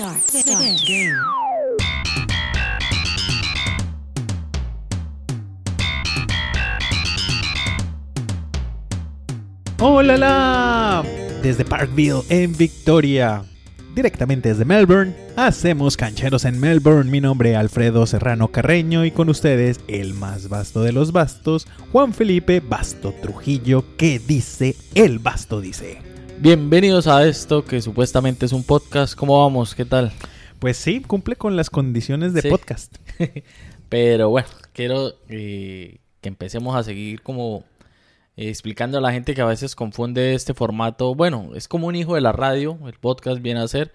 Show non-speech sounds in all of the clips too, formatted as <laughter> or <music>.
Start. Start. Game. ¡Hola! la! Desde Parkville, en Victoria. Directamente desde Melbourne, hacemos cancheros en Melbourne. Mi nombre es Alfredo Serrano Carreño y con ustedes el más vasto de los bastos, Juan Felipe Basto Trujillo, que dice el basto dice. Bienvenidos a esto que supuestamente es un podcast. ¿Cómo vamos? ¿Qué tal? Pues sí, cumple con las condiciones de Sí. podcast. <laughs> Pero bueno, quiero eh, que empecemos a seguir como eh, explicando a la gente que a veces confunde este formato. Bueno, es como un hijo de la radio, el podcast viene a ser.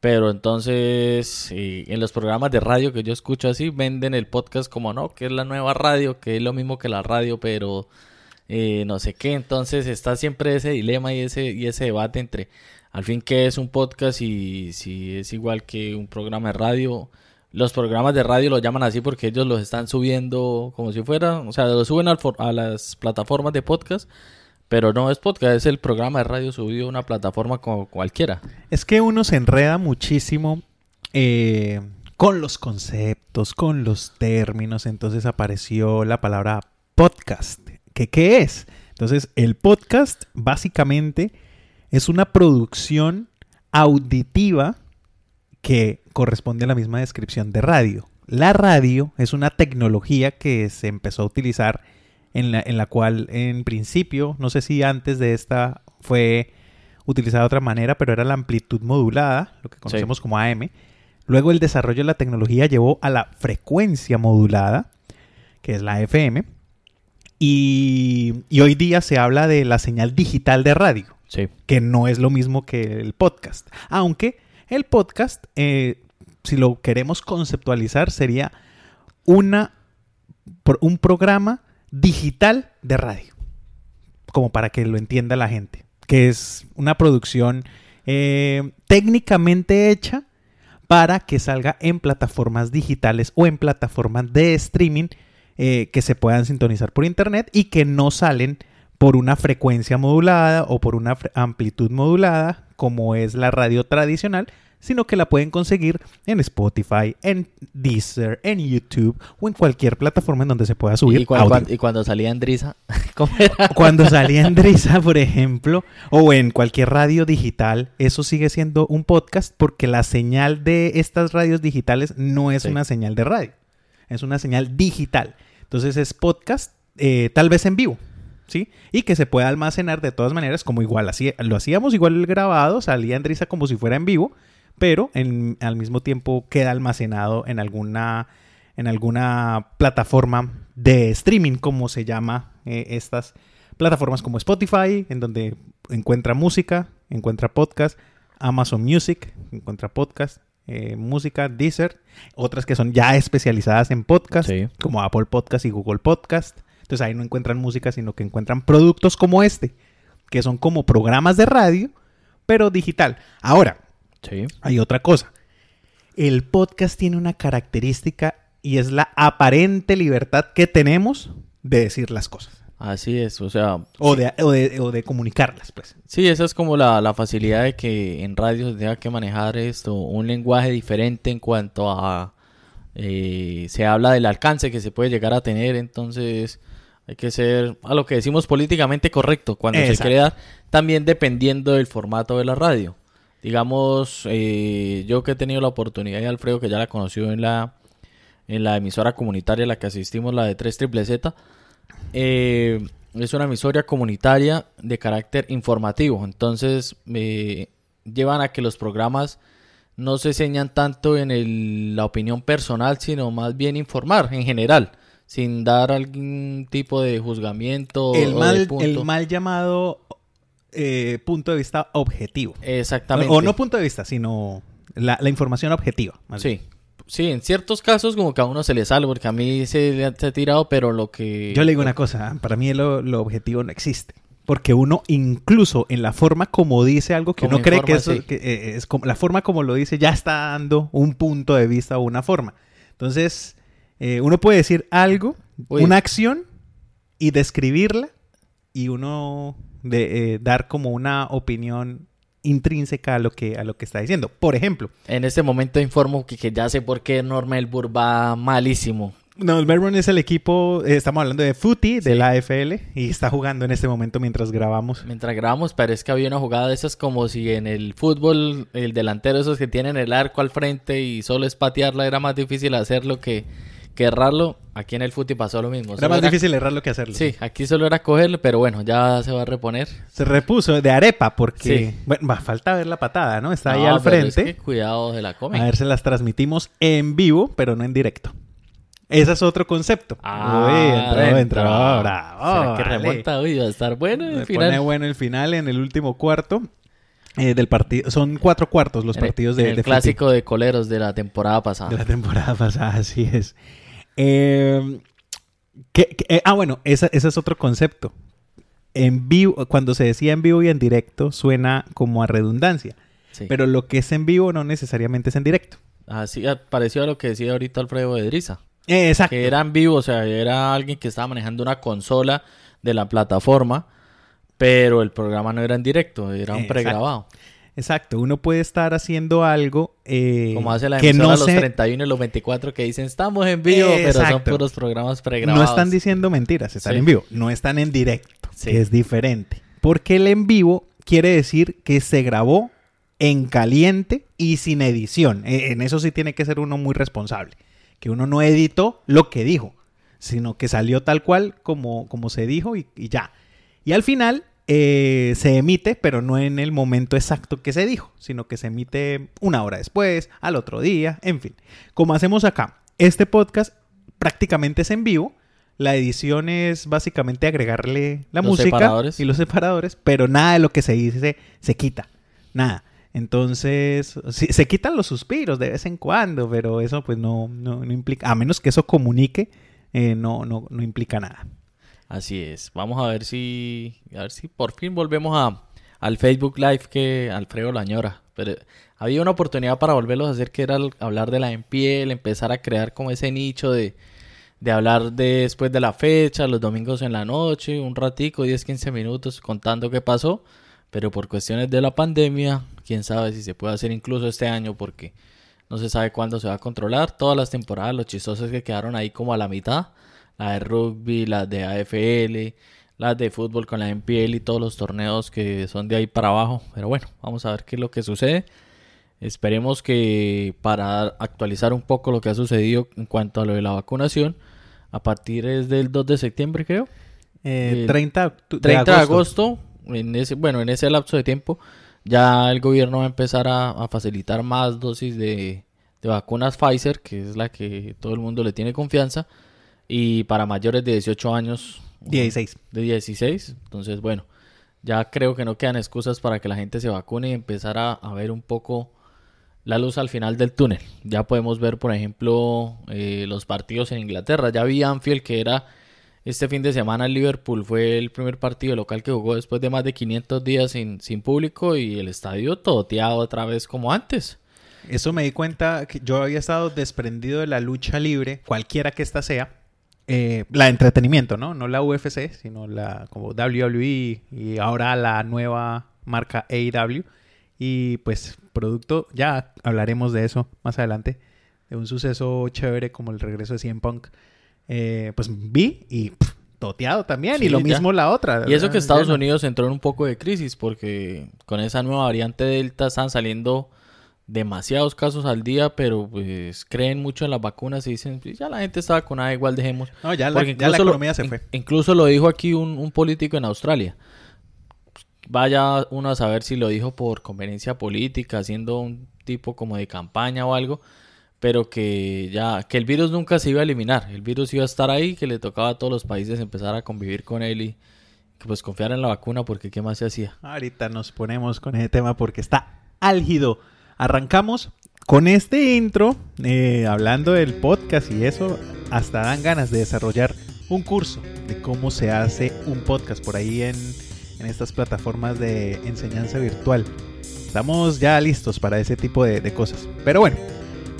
Pero entonces eh, en los programas de radio que yo escucho así, venden el podcast como no, que es la nueva radio, que es lo mismo que la radio, pero eh, no sé qué. Entonces está siempre ese dilema y ese, y ese debate entre al fin qué es un podcast y si es igual que un programa de radio. Los programas de radio lo llaman así porque ellos los están subiendo como si fuera, o sea, lo suben a las plataformas de podcast, pero no es podcast, es el programa de radio subido a una plataforma como cualquiera. Es que uno se enreda muchísimo eh, con los conceptos, con los términos. Entonces apareció la palabra podcast. ¿Qué, ¿Qué es? Entonces, el podcast básicamente es una producción auditiva que corresponde a la misma descripción de radio. La radio es una tecnología que se empezó a utilizar en la, en la cual en principio, no sé si antes de esta fue utilizada de otra manera, pero era la amplitud modulada, lo que conocemos como AM. Luego el desarrollo de la tecnología llevó a la frecuencia modulada, que es la FM. Y, y hoy día se habla de la señal digital de radio Sí. que no es lo mismo que el podcast. Aunque el podcast, eh, si lo queremos conceptualizar, sería una, un programa digital de radio. Como para que lo entienda la gente. Que es una producción eh, técnicamente hecha para que salga en plataformas digitales o en plataformas de streaming eh, que se puedan sintonizar por internet y que no salen por una frecuencia modulada o por una amplitud modulada como es la radio tradicional, sino que la pueden conseguir en Spotify, en Deezer, en YouTube o en cualquier plataforma en donde se pueda subir Y, audio. cuando salía en Drisa, <laughs> ¿cómo era? Cuando salía en <laughs> Drisa, por ejemplo, o en cualquier radio digital, eso sigue siendo un podcast porque la señal de estas radios digitales no es Sí. una señal de radio, es una señal digital. Entonces es podcast, eh, tal vez en vivo, ¿sí? Y que se pueda almacenar de todas maneras, como igual así, lo hacíamos igual el grabado, salía en como si fuera en vivo, pero en- al mismo tiempo queda almacenado en alguna en alguna plataforma de streaming, como se llama eh, estas plataformas como Spotify, en donde encuentra música, encuentra podcast, Amazon Music, encuentra podcast, eh, música, Deezer, otras que son ya especializadas en podcast, Sí. como Apple Podcast y Google Podcast. Entonces ahí no encuentran música, sino que encuentran productos como este, que son como programas de radio, pero digital. Ahora, Sí. hay otra cosa. El podcast tiene una característica y es la aparente libertad que tenemos de decir las cosas. Así es, o sea, O de, o de, o de comunicarlas, pues. Sí, esa es como la, la facilidad de que en radio se tenga que manejar esto, un lenguaje diferente en cuanto a... eh, se habla del alcance que se puede llegar a tener, entonces hay que ser a lo que decimos políticamente correcto cuando se Exacto. quiere dar, también dependiendo del formato de la radio. Digamos, eh, yo que he tenido la oportunidad y Alfredo que ya la conoció en la, en la emisora comunitaria a la que asistimos, la de 3 Triple Z, eh, es una emisora comunitaria de carácter informativo. Entonces, eh, llevan a que los programas no se enseñan tanto en el- la opinión personal, sino más bien informar en general, sin dar algún tipo de juzgamiento. el, o de mal, punto. el mal llamado eh, punto de vista objetivo. Exactamente. O no punto de vista, sino la, la información objetiva. bien. Sí. En ciertos casos como que a uno se le sale, porque a mí se le ha, se ha tirado, pero lo que... Yo le digo una cosa, para mí lo, lo objetivo no existe. Porque uno, incluso en la forma como dice algo que Como uno cree que, informa, eso, sí. que, eh, es como la forma como lo dice, ya está dando un punto de vista o una forma. Entonces, eh, uno puede decir algo, una acción, y describirla, y uno de, eh, dar como una opinión intrínseca a lo que, a lo que está diciendo. Por ejemplo, En este momento informo que, que ya sé por qué Normelburg va malísimo. no, el Melbourne es el equipo, eh, estamos hablando de Footy, de Sí. la AFL, y está jugando en este momento mientras grabamos. Mientras grabamos, es que había una jugada de esas como si en el fútbol el delantero esos que tienen el arco al frente y solo es patearla era más difícil hacerlo que, que errarlo. Aquí en el fútbol pasó lo mismo. Era Solo más difícil errarlo que hacerlo. Sí, aquí solo era cogerlo, pero bueno, ya se va a reponer. Se repuso de arepa porque, Sí. bueno, va, falta ver la patada, ¿no? Está ahí al pero es frente. que cuidado de la comen. A ver, se las transmitimos en vivo, pero no en directo. Ese es otro concepto. Ah, Uy, entró, entró, bravo, ¿Será que vale. remonta hoy? Va a estar bueno en el pone final. bueno el final en el último cuarto eh, del partido. Son cuatro cuartos los En el- partidos en de, el de clásico de coleros de la temporada pasada. de la temporada pasada, así es. Eh, ¿qué- qué- eh, ah, bueno, esa- ese es otro concepto. En vivo, cuando se decía en vivo y en directo, suena como a redundancia. Sí. Pero lo que es en vivo no necesariamente es en directo. Así ah, pareció a lo que decía ahorita Alfredo Edriza. Eh, exacto. Que era en vivo, o sea, era alguien que estaba manejando una consola de la plataforma, pero el programa no era en directo, era un pregrabado. Exacto. Uno puede estar haciendo algo eh, Como hace la que no los se- 31 y los 24 que dicen estamos en vivo, pero son Exacto. puros programas no pregrabados. están diciendo mentiras, están Sí. en vivo, no están en directo, Sí. que es diferente. Porque el en vivo quiere decir que se grabó en caliente y sin edición. Eh, En eso sí tiene que ser uno muy responsable. Que uno no editó lo que dijo, sino que salió tal cual como, como se dijo y, y ya. Y al final eh, se emite, pero no en el momento exacto que se dijo, sino que se emite una hora después, al otro día, en fin. Como hacemos acá, este podcast prácticamente es en vivo. La edición es básicamente agregarle la Los música separadores. y los separadores, pero nada de lo que se dice se quita. Nada. Entonces, sí, se quitan los suspiros de vez en cuando, pero eso pues no, no, no implica, a menos que eso comunique, eh, no, no, no implica nada. Así es. Vamos a ver si a ver si por fin volvemos a al Facebook Live que Alfredo la añora. Pero había una oportunidad para volverlos a hacer que era hablar de la MPL, empezar a crear como ese nicho de, de hablar de- después de la fecha, los domingos en la noche, un ratico, 10, 15 minutos contando qué pasó. Pero por cuestiones de la pandemia, quién sabe si se puede hacer incluso este año porque no se sabe cuándo se va a controlar. Todas las temporadas, los chistosos que quedaron ahí como a la mitad. La de rugby, las de AFL, las de fútbol con la MPL y todos los torneos que son de ahí para abajo. Pero bueno, vamos a ver qué es lo que sucede. Esperemos que para actualizar un poco lo que ha sucedido en cuanto a lo de la vacunación, a partir es del 2 de septiembre creo, Eh, Eh, 30, de 30 de agosto, en ese, bueno, en ese lapso de tiempo, ya el gobierno va a empezar a, a facilitar más dosis de, de vacunas Pfizer, que es la que todo el mundo le tiene confianza, y para mayores de 18 años, 16. de 16. Entonces, bueno, ya creo que no quedan excusas para que la gente se vacune y empezar a, a ver un poco la luz al final del túnel. Ya podemos ver, por ejemplo, eh, los partidos en Inglaterra. Ya vi Anfield que era este fin de semana el Liverpool fue el primer partido local que jugó después de más de 500 días sin, sin público y el estadio toteado otra vez como antes. Eso me di cuenta que yo había estado desprendido de la lucha libre, cualquiera que ésta sea. Eh, la de entretenimiento, ¿no? No la UFC, sino la como WWE y ahora la nueva marca AEW. Y pues producto, ya hablaremos de eso más adelante, de un suceso chévere como el regreso de CM Punk. Eh, pues vi y pff, toteado también, y lo ya. mismo la otra. Y eso que Estados. Unidos entró en un poco de crisis porque con esa nueva variante Delta están saliendo demasiados casos al día, pero pues creen mucho en las vacunas y dicen, "Pues, ya la gente está vacunada, igual dejemos. No, ya la, Porque ya la incluso lo- economía se fue. Incluso lo dijo aquí un, un político en Australia. Vaya uno a saber si lo dijo por conveniencia política, haciendo un tipo como de campaña o algo, pero que ya que el virus nunca se iba a eliminar, el virus iba a estar ahí, que le tocaba a todos los países empezar a convivir con él y que pues confiar en la vacuna porque qué más se hacía. Ahorita nos ponemos con ese tema porque está álgido. Arrancamos con este intro, eh, hablando del podcast y eso, hasta dan ganas de desarrollar un curso de cómo se hace un podcast por ahí en, en estas plataformas de enseñanza virtual. Estamos ya listos para ese tipo de, cosas. Pero bueno,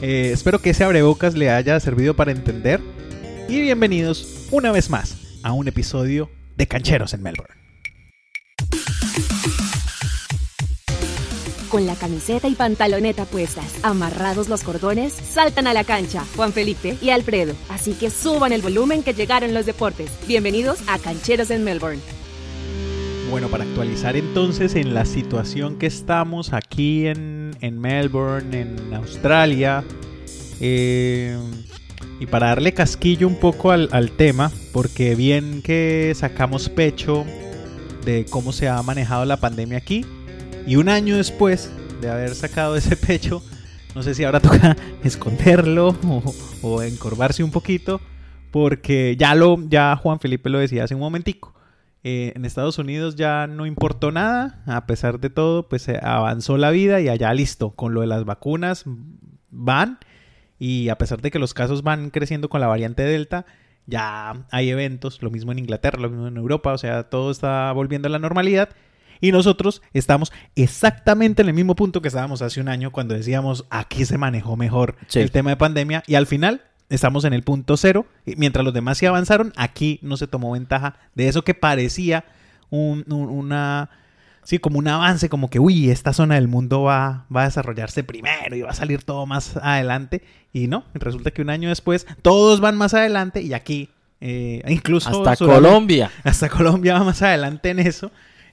eh, espero que ese abrebocas le haya servido para entender. Y bienvenidos una vez más a un episodio de Cancheros en Melbourne. Con la camiseta y pantaloneta puestas, amarrados los cordones, saltan a la cancha Juan Felipe y Alfredo. Así que suban el volumen que llegaron los deportes. Bienvenidos a Cancheros en Melbourne. Bueno, para actualizar entonces en la situación que estamos aquí en, en Melbourne, en Australia, eh, y para darle casquillo un poco al, al tema, porque bien que sacamos pecho de cómo se ha manejado la pandemia aquí, y un año después de haber sacado ese pecho, no sé si ahora toca <laughs> esconderlo o, encorvarse un poquito, porque ya lo, ya Juan Felipe lo decía hace un momentico. Eh, en Estados Unidos ya no importó nada, a pesar de todo, pues avanzó la vida y allá listo, con lo de las vacunas van y a pesar de que los casos van creciendo con la variante Delta, ya hay eventos, lo mismo en Inglaterra, lo mismo en Europa, o sea, todo está volviendo a la normalidad y nosotros estamos exactamente en el mismo punto que estábamos hace un año cuando decíamos aquí se manejó mejor Sí. el tema de pandemia y al final estamos en el punto cero. Y mientras los demás sí avanzaron, aquí no se tomó ventaja de eso que parecía un- un- una... Sí, como un avance, como que, uy, esta zona del mundo va, va a desarrollarse primero y va a salir todo más adelante. Y no, resulta que un año después todos van más adelante y aquí, eh, incluso... Hasta Colombia. <laughs> hasta Colombia va más adelante en eso.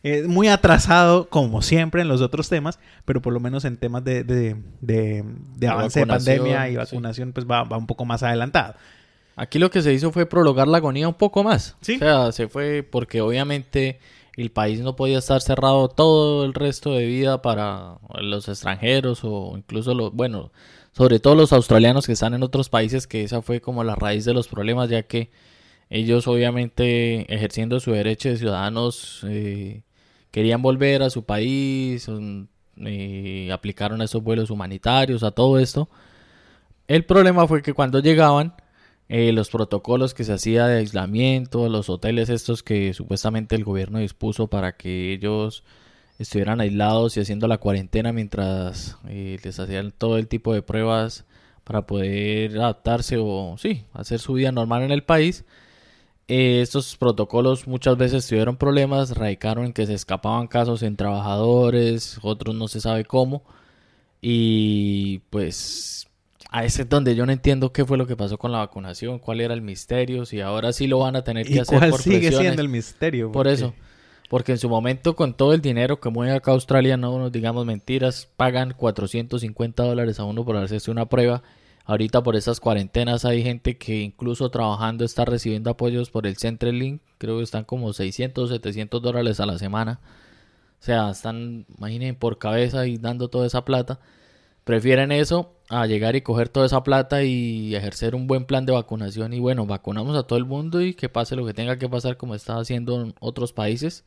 Eh, muy atrasado, como siempre, en los otros temas, pero por lo menos en temas de, de, de- de avance de pandemia y sí. vacunación, pues va, va un poco más adelantado. Aquí lo que se hizo fue prolongar la agonía un poco más. Sí. O sea, se fue porque obviamente el país no podía estar cerrado todo el resto de vida para los extranjeros o incluso los, bueno, sobre todo los australianos que están en otros países, que esa fue como la raíz de los problemas, ya que ellos obviamente ejerciendo su derecho de ciudadanos eh, querían volver a su país, eh, aplicaron esos vuelos humanitarios, a todo esto. El problema fue que cuando llegaban, eh, los protocolos que se hacía de aislamiento, los hoteles estos que supuestamente el gobierno dispuso para que ellos estuvieran aislados y haciendo la cuarentena mientras eh, les hacían todo el tipo de pruebas para poder adaptarse o sí, hacer su vida normal en el país. Eh, estos protocolos muchas veces tuvieron problemas, radicaron en que se escapaban casos en trabajadores, otros no se sabe cómo. Y pues a ese es donde yo no entiendo qué fue lo que pasó con la vacunación, cuál era el misterio, si ahora sí lo van a tener que ¿Y hacer cuál por sigue presiones. siendo el misterio? Por eso. Porque en su momento, con todo el dinero que mueve acá Australia, no nos digamos mentiras, pagan 450 dólares a uno por hacerse una prueba. Ahorita por esas cuarentenas hay gente que incluso trabajando está recibiendo apoyos por el Centrelink. Creo que están como 600, 700 dólares a la semana. O sea, están, imaginen, por cabeza y dando toda esa plata. Prefieren eso a llegar y coger toda esa plata y ejercer un buen plan de vacunación. Y bueno, vacunamos a todo el mundo y que pase lo que tenga que pasar como está haciendo en otros países.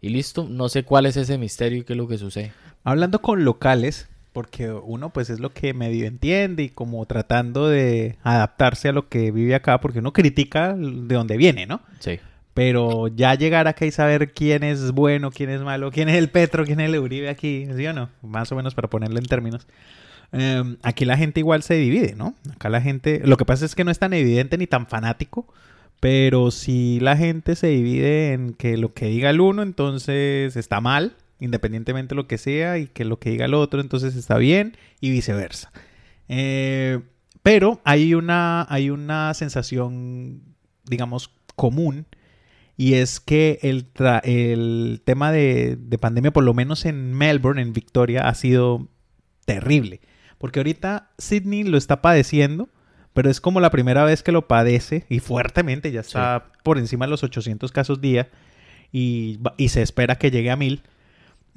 Y listo, no sé cuál es ese misterio y qué es lo que sucede. Hablando con locales, porque uno pues es lo que medio entiende y como tratando de adaptarse a lo que vive acá, porque uno critica de dónde viene, ¿no? Sí. Pero ya llegar acá y saber quién es bueno, quién es malo, quién es el Petro, quién es el Uribe aquí, ¿sí o no? Más o menos para ponerlo en términos. Eh, aquí la gente igual se divide, ¿no? Acá la gente, lo que pasa es que no es tan evidente ni tan fanático, pero si la gente se divide en que lo que diga el uno entonces está mal, independientemente de lo que sea, y que lo que diga el otro entonces está bien, y viceversa. Eh, pero hay una, hay una sensación, digamos, común, y es que el, tra- el tema de, de pandemia, por lo menos en Melbourne, en Victoria, ha sido terrible. Porque ahorita Sydney lo está padeciendo, pero es como la primera vez que lo padece y fuertemente, ya está por encima de los 800 casos día y, y se espera que llegue a 1000.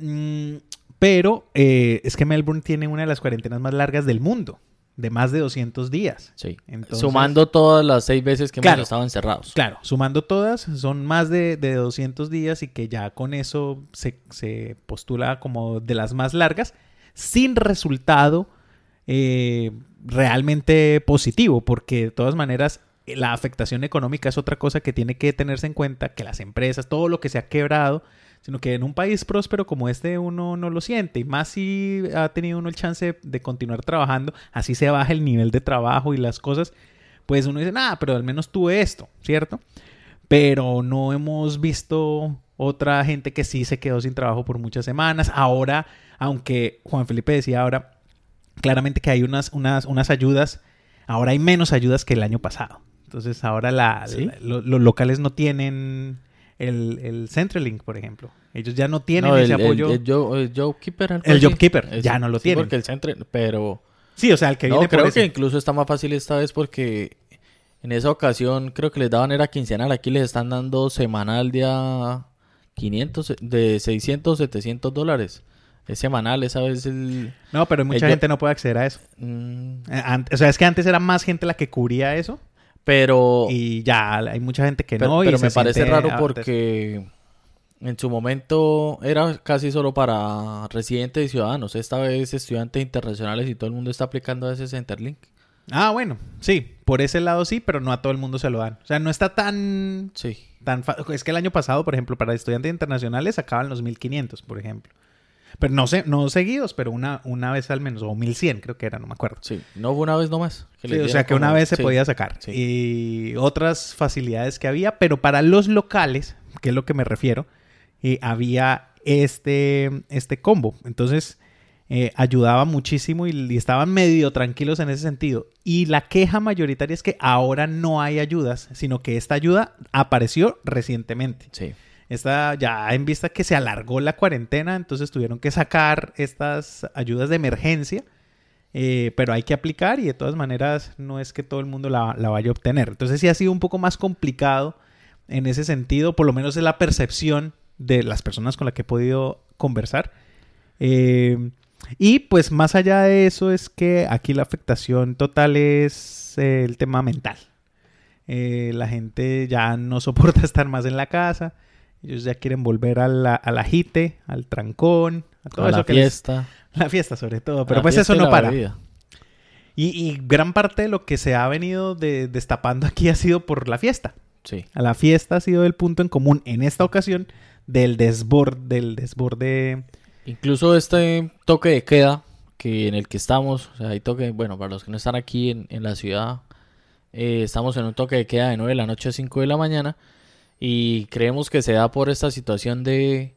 Mm, pero eh, es que Melbourne tiene una de las cuarentenas más largas del mundo, de más de 200 días. Sí. Entonces- Sumando todas las seis veces que Claro. hemos estado encerrados. Claro, sumando todas, son más de, de 200 días y que ya con eso se, se postula como de las más largas, sin resultado eh, realmente positivo, porque de todas maneras eh, la afectación económica es otra cosa que tiene que tenerse en cuenta, que las empresas, todo lo que se ha quebrado, sino que en un país próspero como este uno no lo siente, y más si ha tenido uno el chance de continuar trabajando, así se baja el nivel de trabajo y las cosas, pues uno dice, nada, pero al menos tuve esto, ¿cierto? Pero no hemos visto otra gente que sí se quedó sin trabajo por muchas semanas. Ahora Aunque Juan Felipe decía ahora claramente que hay unas, unas, unas ayudas, ahora hay menos ayudas que el año pasado. Entonces ahora la, ¿Sí? la- lo- los locales no tienen el, el Centrelink, por ejemplo. Ellos ya no tienen No, ese el, el- apoyo. el Jo- el JobKeeper. El. JobKeeper, Ese- ya no lo sí, tienen. Porque el centro, pero... sí, o sea, el que no, viene por creo ese. que incluso está más fácil esta vez porque en esa ocasión creo que les daban era quincenal. Aquí les están dando semanal de a 500, de 600, 700 dólares. Es semanal, esa vez el... No, pero mucha el- gente no puede acceder a eso. mm, Eh, O sea, es que antes era más gente la que cubría eso pero... y ya hay mucha gente que Pero, no. pero me parece raro porque en su momento era casi solo para residentes y ciudadanos. Esta vez estudiantes internacionales y todo el mundo está aplicando a ese Centerlink. Ah, bueno, sí, por ese lado sí, pero no a todo el mundo se lo dan. O sea, no está tan... Sí. tan fa- es que el año pasado, por ejemplo, para estudiantes internacionales sacaban los 1500, por ejemplo. Pero no sé, no seguidos, pero una, una vez al menos, o 1100 creo que era, no me acuerdo. Sí, no fue una vez nomás. que Sí, o sea que una vez se sí. podía sacar. sí. Y otras facilidades que había, pero para los locales, que es lo que me refiero, eh, había este, este combo. Entonces, eh, ayudaba muchísimo y, y estaban medio tranquilos en ese sentido. Y la queja mayoritaria es que ahora no hay ayudas, sino que esta ayuda apareció recientemente. Sí. Esta ya en vista que se alargó la cuarentena, entonces tuvieron que sacar estas ayudas de emergencia, eh, pero hay que aplicar y de todas maneras no es que todo el mundo la, la vaya a obtener. Entonces sí ha sido un poco más complicado en ese sentido, por lo menos es la percepción de las personas con las que he podido conversar. Eh, y pues más allá de eso es que aquí la afectación total es eh, el tema mental. La gente ya no soporta <laughs> estar más en la casa. Ellos ya quieren volver a la, al agite, al trancón, a todo a eso la que les- fiesta. la fiesta sobre todo. Pero la pues eso no para. Y, y gran parte de lo que se ha venido de- destapando aquí ha sido por la fiesta. Sí. A la fiesta ha sido el punto en común en esta ocasión del desborde, del desborde. Incluso este toque de queda que en el que estamos, o sea, hay toque, bueno, para los que no están aquí en, en la ciudad, eh, estamos en un toque de queda de 9 de la noche a 5 de la mañana y creemos que se da por esta situación de,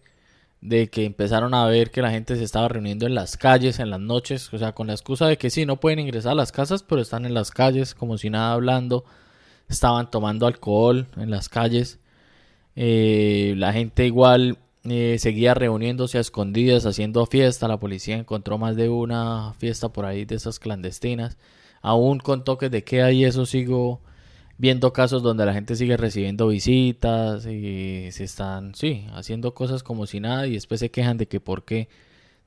de que empezaron a ver que la gente se estaba reuniendo en las calles en las noches, o sea, con la excusa de que sí, no pueden ingresar a las casas, pero están en las calles como si nada hablando, estaban tomando alcohol en las calles. Eh, la gente igual eh, seguía reuniéndose a escondidas, haciendo fiesta. La policía encontró más de una fiesta por ahí de esas clandestinas. Aún con toques de queda y eso sigo viendo casos donde la gente sigue recibiendo visitas y se están, sí, haciendo cosas como si nada y después se quejan de que por qué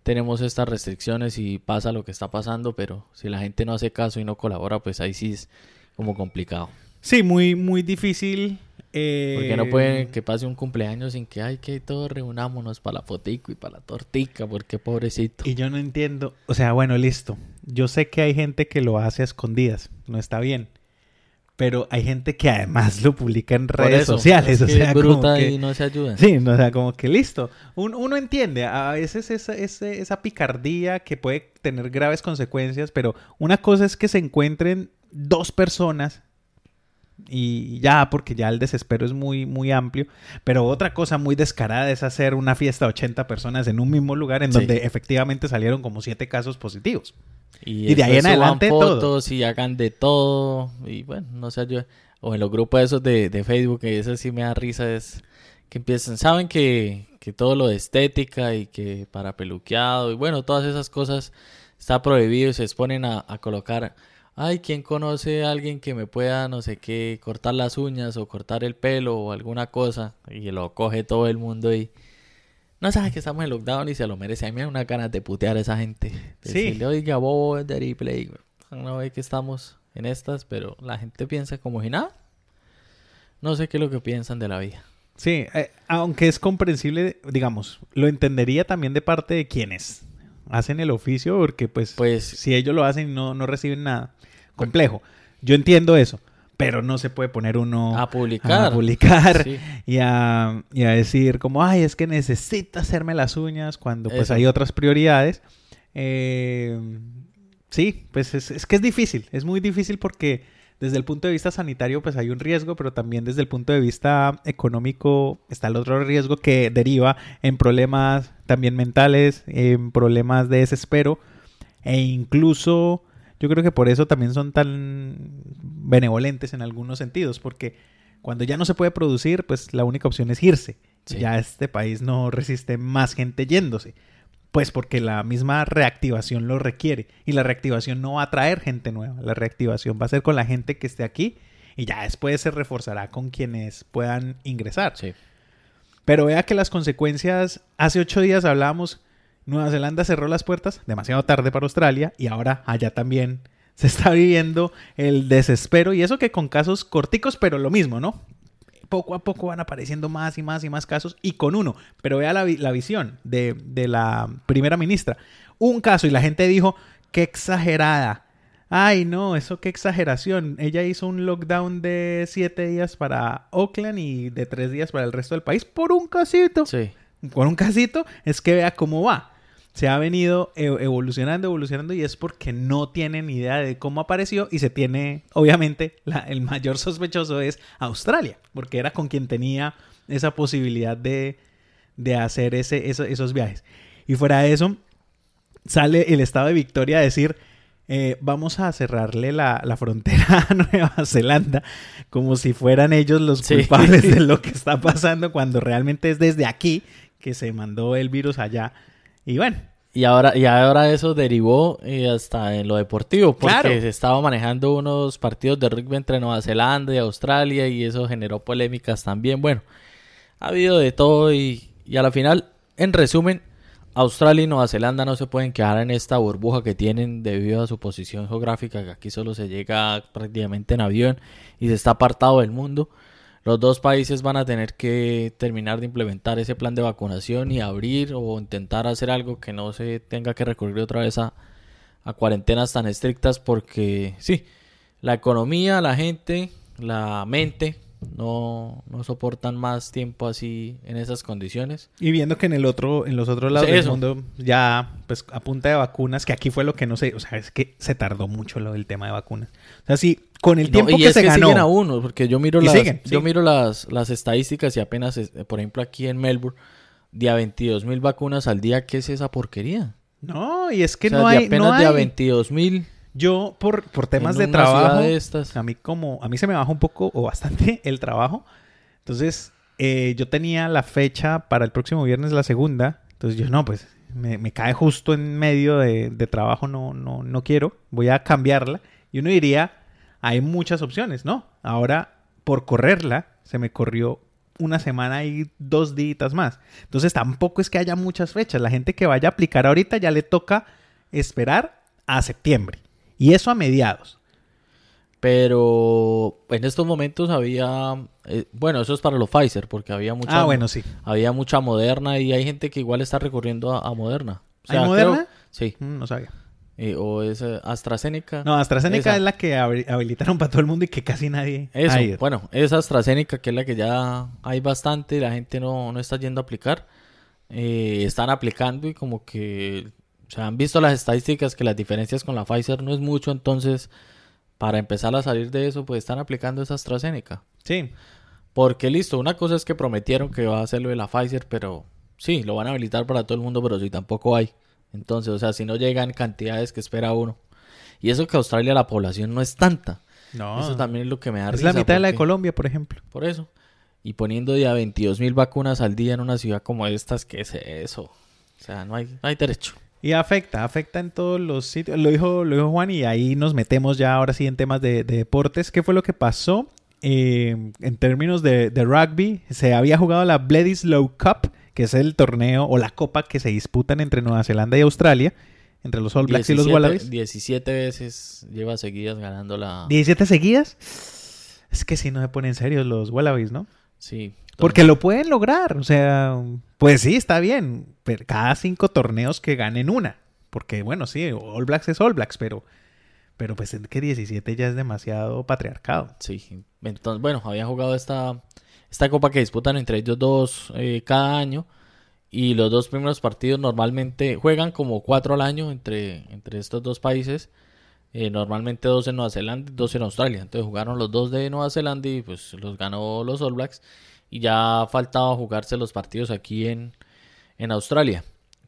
tenemos estas restricciones y pasa lo que está pasando, pero si la gente no hace caso y no colabora, pues ahí sí es como complicado. Sí, muy, muy difícil. eh, Porque no puede que pase un cumpleaños sin que, ay, que todos reunámonos para la fotico y para la tortica, porque pobrecito. Y yo no entiendo. O sea, bueno, listo. Yo sé que hay gente que lo hace a escondidas. No está bien. Pero hay gente que además lo publica en redes eso, sociales. es o sea, es como bruta que- y no se ayudan. Sí, no, o sea, como que listo. Un- uno entiende, a veces esa, ese- esa picardía que puede tener graves consecuencias, pero una cosa es que se encuentren dos personas y ya, porque ya el desespero es muy, muy amplio, pero otra cosa muy descarada es hacer una fiesta de 80 personas en un mismo lugar en Sí. donde efectivamente salieron como siete casos positivos. Y, Y de ahí en adelante, todo. fotos y hagan de todo. Y bueno, no se ayuda. O en los grupos esos de, de Facebook, que eso sí me da risa, es que empiezan, saben que, que todo lo de estética y que para peluqueado y bueno, todas esas cosas está prohibido y se exponen a, a colocar, ay, ¿quién conoce a alguien que me pueda, no sé qué, cortar las uñas o cortar el pelo o alguna cosa? Y lo coge todo el mundo y no sabe que estamos en lockdown y se lo merece. A mí me da unas ganas de putear a esa gente. De Sí. Decirle, oiga, bobo, de replay. No ve que estamos en estas, pero la gente piensa como si nada. No sé qué es lo que piensan de la vida. Sí, eh, aunque es comprensible, digamos, lo entendería también de parte de quienes hacen el oficio, porque pues, Pues- si ellos lo hacen y no, no reciben nada, complejo. Yo entiendo eso, pero no se puede poner uno A publicar. a publicar Sí. y, a, y a decir como, ay, es que necesito hacerme las uñas cuando pues Eso. hay otras prioridades. Eh, sí, pues es, es que es difícil, es muy difícil porque desde el punto de vista sanitario pues hay un riesgo, pero también desde el punto de vista económico está el otro riesgo que deriva en problemas también mentales, en problemas de desespero e incluso yo creo que por eso también son tan benevolentes en algunos sentidos, porque cuando ya no se puede producir, pues la única opción es irse. Ya este país no resiste más gente yéndose. Pues porque la misma reactivación lo requiere. Y la reactivación no va a traer gente nueva. La reactivación va a ser con la gente que esté aquí. Y ya después se reforzará con quienes puedan ingresar. Pero vea que las consecuencias, hace ocho días hablábamos, Nueva Zelanda cerró las puertas, demasiado tarde para Australia, y ahora allá también se está viviendo el desespero, y eso que con casos corticos, pero lo mismo, ¿no? poco a poco van apareciendo más y más y más casos y con uno. Pero vea la, visión de, la primera ministra. Un caso y la gente dijo, qué exagerada. Ay, no, eso qué exageración. Ella hizo un lockdown de siete días para Oakland y de tres días para el resto del país por un casito. Sí. Por un casito, es que vea cómo va se ha venido e-, evolucionando, evolucionando y es porque no tienen idea de cómo apareció y se tiene, obviamente, el mayor sospechoso es Australia, porque era con quien tenía esa posibilidad de, hacer ese, esos viajes. Y fuera de eso, sale el estado de Victoria a decir, eh, vamos a cerrarle la, frontera <laughs> a Nueva Zelanda como si fueran ellos los culpables de lo que está pasando cuando realmente es desde aquí que se mandó el virus allá y bueno. Y ahora, y ahora eso derivó eh, hasta en lo deportivo, porque se estaba manejando unos partidos de rugby entre Nueva Zelanda y Australia y eso generó polémicas también. Bueno, ha habido de todo y, y a la final, en resumen, Australia y Nueva Zelanda no se pueden quedar en esta burbuja que tienen debido a su posición geográfica, que aquí solo se llega prácticamente en avión y se está apartado del mundo. Los dos países van a tener que terminar de implementar ese plan de vacunación y abrir o intentar hacer algo que no se tenga que recurrir otra vez a, cuarentenas tan estrictas porque sí, la economía, la gente, la mente no, no soportan más tiempo así en esas condiciones. Y viendo que en el otro, en los otros lados del mundo ya, pues a punta de vacunas, que aquí fue lo que no sé, o sea, es que se tardó mucho lo del tema de vacunas. O sea, sí, con el tiempo que se ganó. Siguen a uno, porque yo miro las, yo miro las, las estadísticas y apenas, por ejemplo, aquí en Melbourne, de a 22 mil vacunas al día, ¿qué es esa porquería? No, y es que no hay, apenas no de a 22 mil yo, por, por temas de trabajo, a mí como, a mí se me baja un poco o bastante <laughs> el trabajo. Entonces, eh, yo tenía la fecha para el próximo viernes, la segunda. Entonces yo, no, pues me, cae justo en medio de, trabajo, no, no, no quiero, voy a cambiarla. Y uno diría, hay muchas opciones, ¿no? Ahora, por correrla, se me corrió una semana y dos días más. Entonces tampoco es que haya muchas fechas. La gente que vaya a aplicar ahorita ya le toca esperar a septiembre. Y eso a mediados. Pero en estos momentos había, eh, bueno, eso es para los Pfizer, porque había mucha, ah, bueno, sí. había mucha Moderna y hay gente que igual está recurriendo a, Moderna. ¿Hay Moderna? sí. Mm, no sabía. Eh, o es eh, AstraZeneca. No, AstraZeneca es la que habilitaron para todo el mundo y que casi nadie. Eso, bueno, es AstraZeneca, que es la que ya hay bastante y la gente no, no está yendo a aplicar. están aplicando y como que o sea, han visto las estadísticas que las diferencias con la Pfizer no es mucho, entonces para empezar a salir de eso, pues están aplicando esa AstraZeneca. Sí. Porque listo, una cosa es que prometieron que va a hacer lo de la Pfizer, pero sí, lo van a habilitar para todo el mundo, pero si tampoco hay. Entonces, o sea, si no llegan cantidades que espera uno. Y eso que Australia la población no es tanta. No. Eso también es lo que me da Es la mitad de la de Colombia, por ejemplo. Por eso. Y poniendo ya 22 mil vacunas al día en una ciudad como estas, ¿qué es eso? O sea, no hay, no hay derecho. Y afecta, afecta en todos los sitios. Lo dijo, lo dijo Juan y ahí nos metemos ya ahora sí en temas de, deportes. ¿Qué fue lo que pasó? Eh, en términos de, rugby, se había jugado la Bledisloe Cup, que es el torneo o la copa que se disputan entre Nueva Zelanda y Australia, entre los All Blacks y los Wallabies. 17 veces lleva seguidas ganando la... ¿17 seguidas? Es que si no se ponen serios los Wallabies, ¿no? Sí. Porque lo pueden lograr, o sea, pues sí, está bien. Pero cada cinco torneos que ganen una. Porque bueno, sí, All Blacks es All Blacks, pero, pero pues es que 17 ya es demasiado patriarcado. Sí, entonces, bueno, habían jugado esta, esta copa que disputan entre ellos dos eh, cada año. Y los dos primeros partidos normalmente juegan como cuatro al año entre, entre estos dos países. Eh, normalmente dos en Nueva Zelanda y dos en Australia. Entonces jugaron los dos de Nueva Zelanda y pues los ganó los All Blacks. Y ya faltaba jugarse los partidos aquí en, en Australia.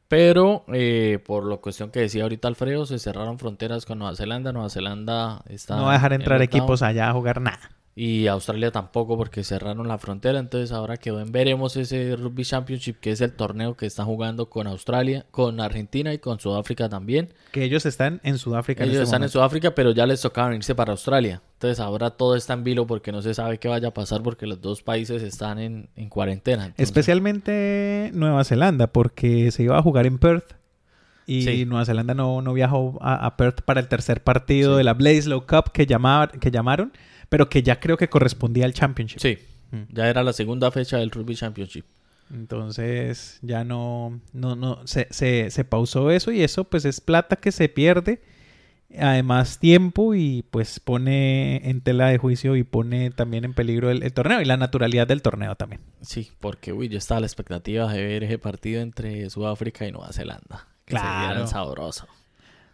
Pero eh, por la cuestión que decía ahorita Alfredo, se cerraron fronteras con Nueva Zelanda. Nueva Zelanda está... No va a dejar en entrar equipos allá a jugar nada. Y Australia tampoco porque cerraron la frontera. Entonces ahora quedó en veremos ese Rugby Championship que es el torneo que están jugando con Australia, con Argentina y con Sudáfrica también. Que ellos están en Sudáfrica. en Ellos este están en. Sudáfrica pero ya les tocaba irse para Australia. Entonces ahora todo está en vilo porque no se sabe qué vaya a pasar porque los dos países están en, en cuarentena. Entonces, Especialmente Nueva Zelanda, porque se iba a jugar en Perth. Y Sí. Nueva Zelanda no, no viajó a, a Perth para el tercer partido Sí. de la Bledisloe Cup que, llamaba- que llamaron, pero que ya creo que correspondía al Championship. Sí, Mm. ya era la segunda fecha del Rugby Championship. Entonces ya no, no, no, se, se, se pausó eso y eso pues es plata que se pierde, además tiempo y pues pone en tela de juicio y pone también en peligro el, el torneo y la naturalidad del torneo también. Sí, porque uy, yo estaba a la expectativa de ver ese partido entre Sudáfrica y Nueva Zelanda. Que Claro. sabroso.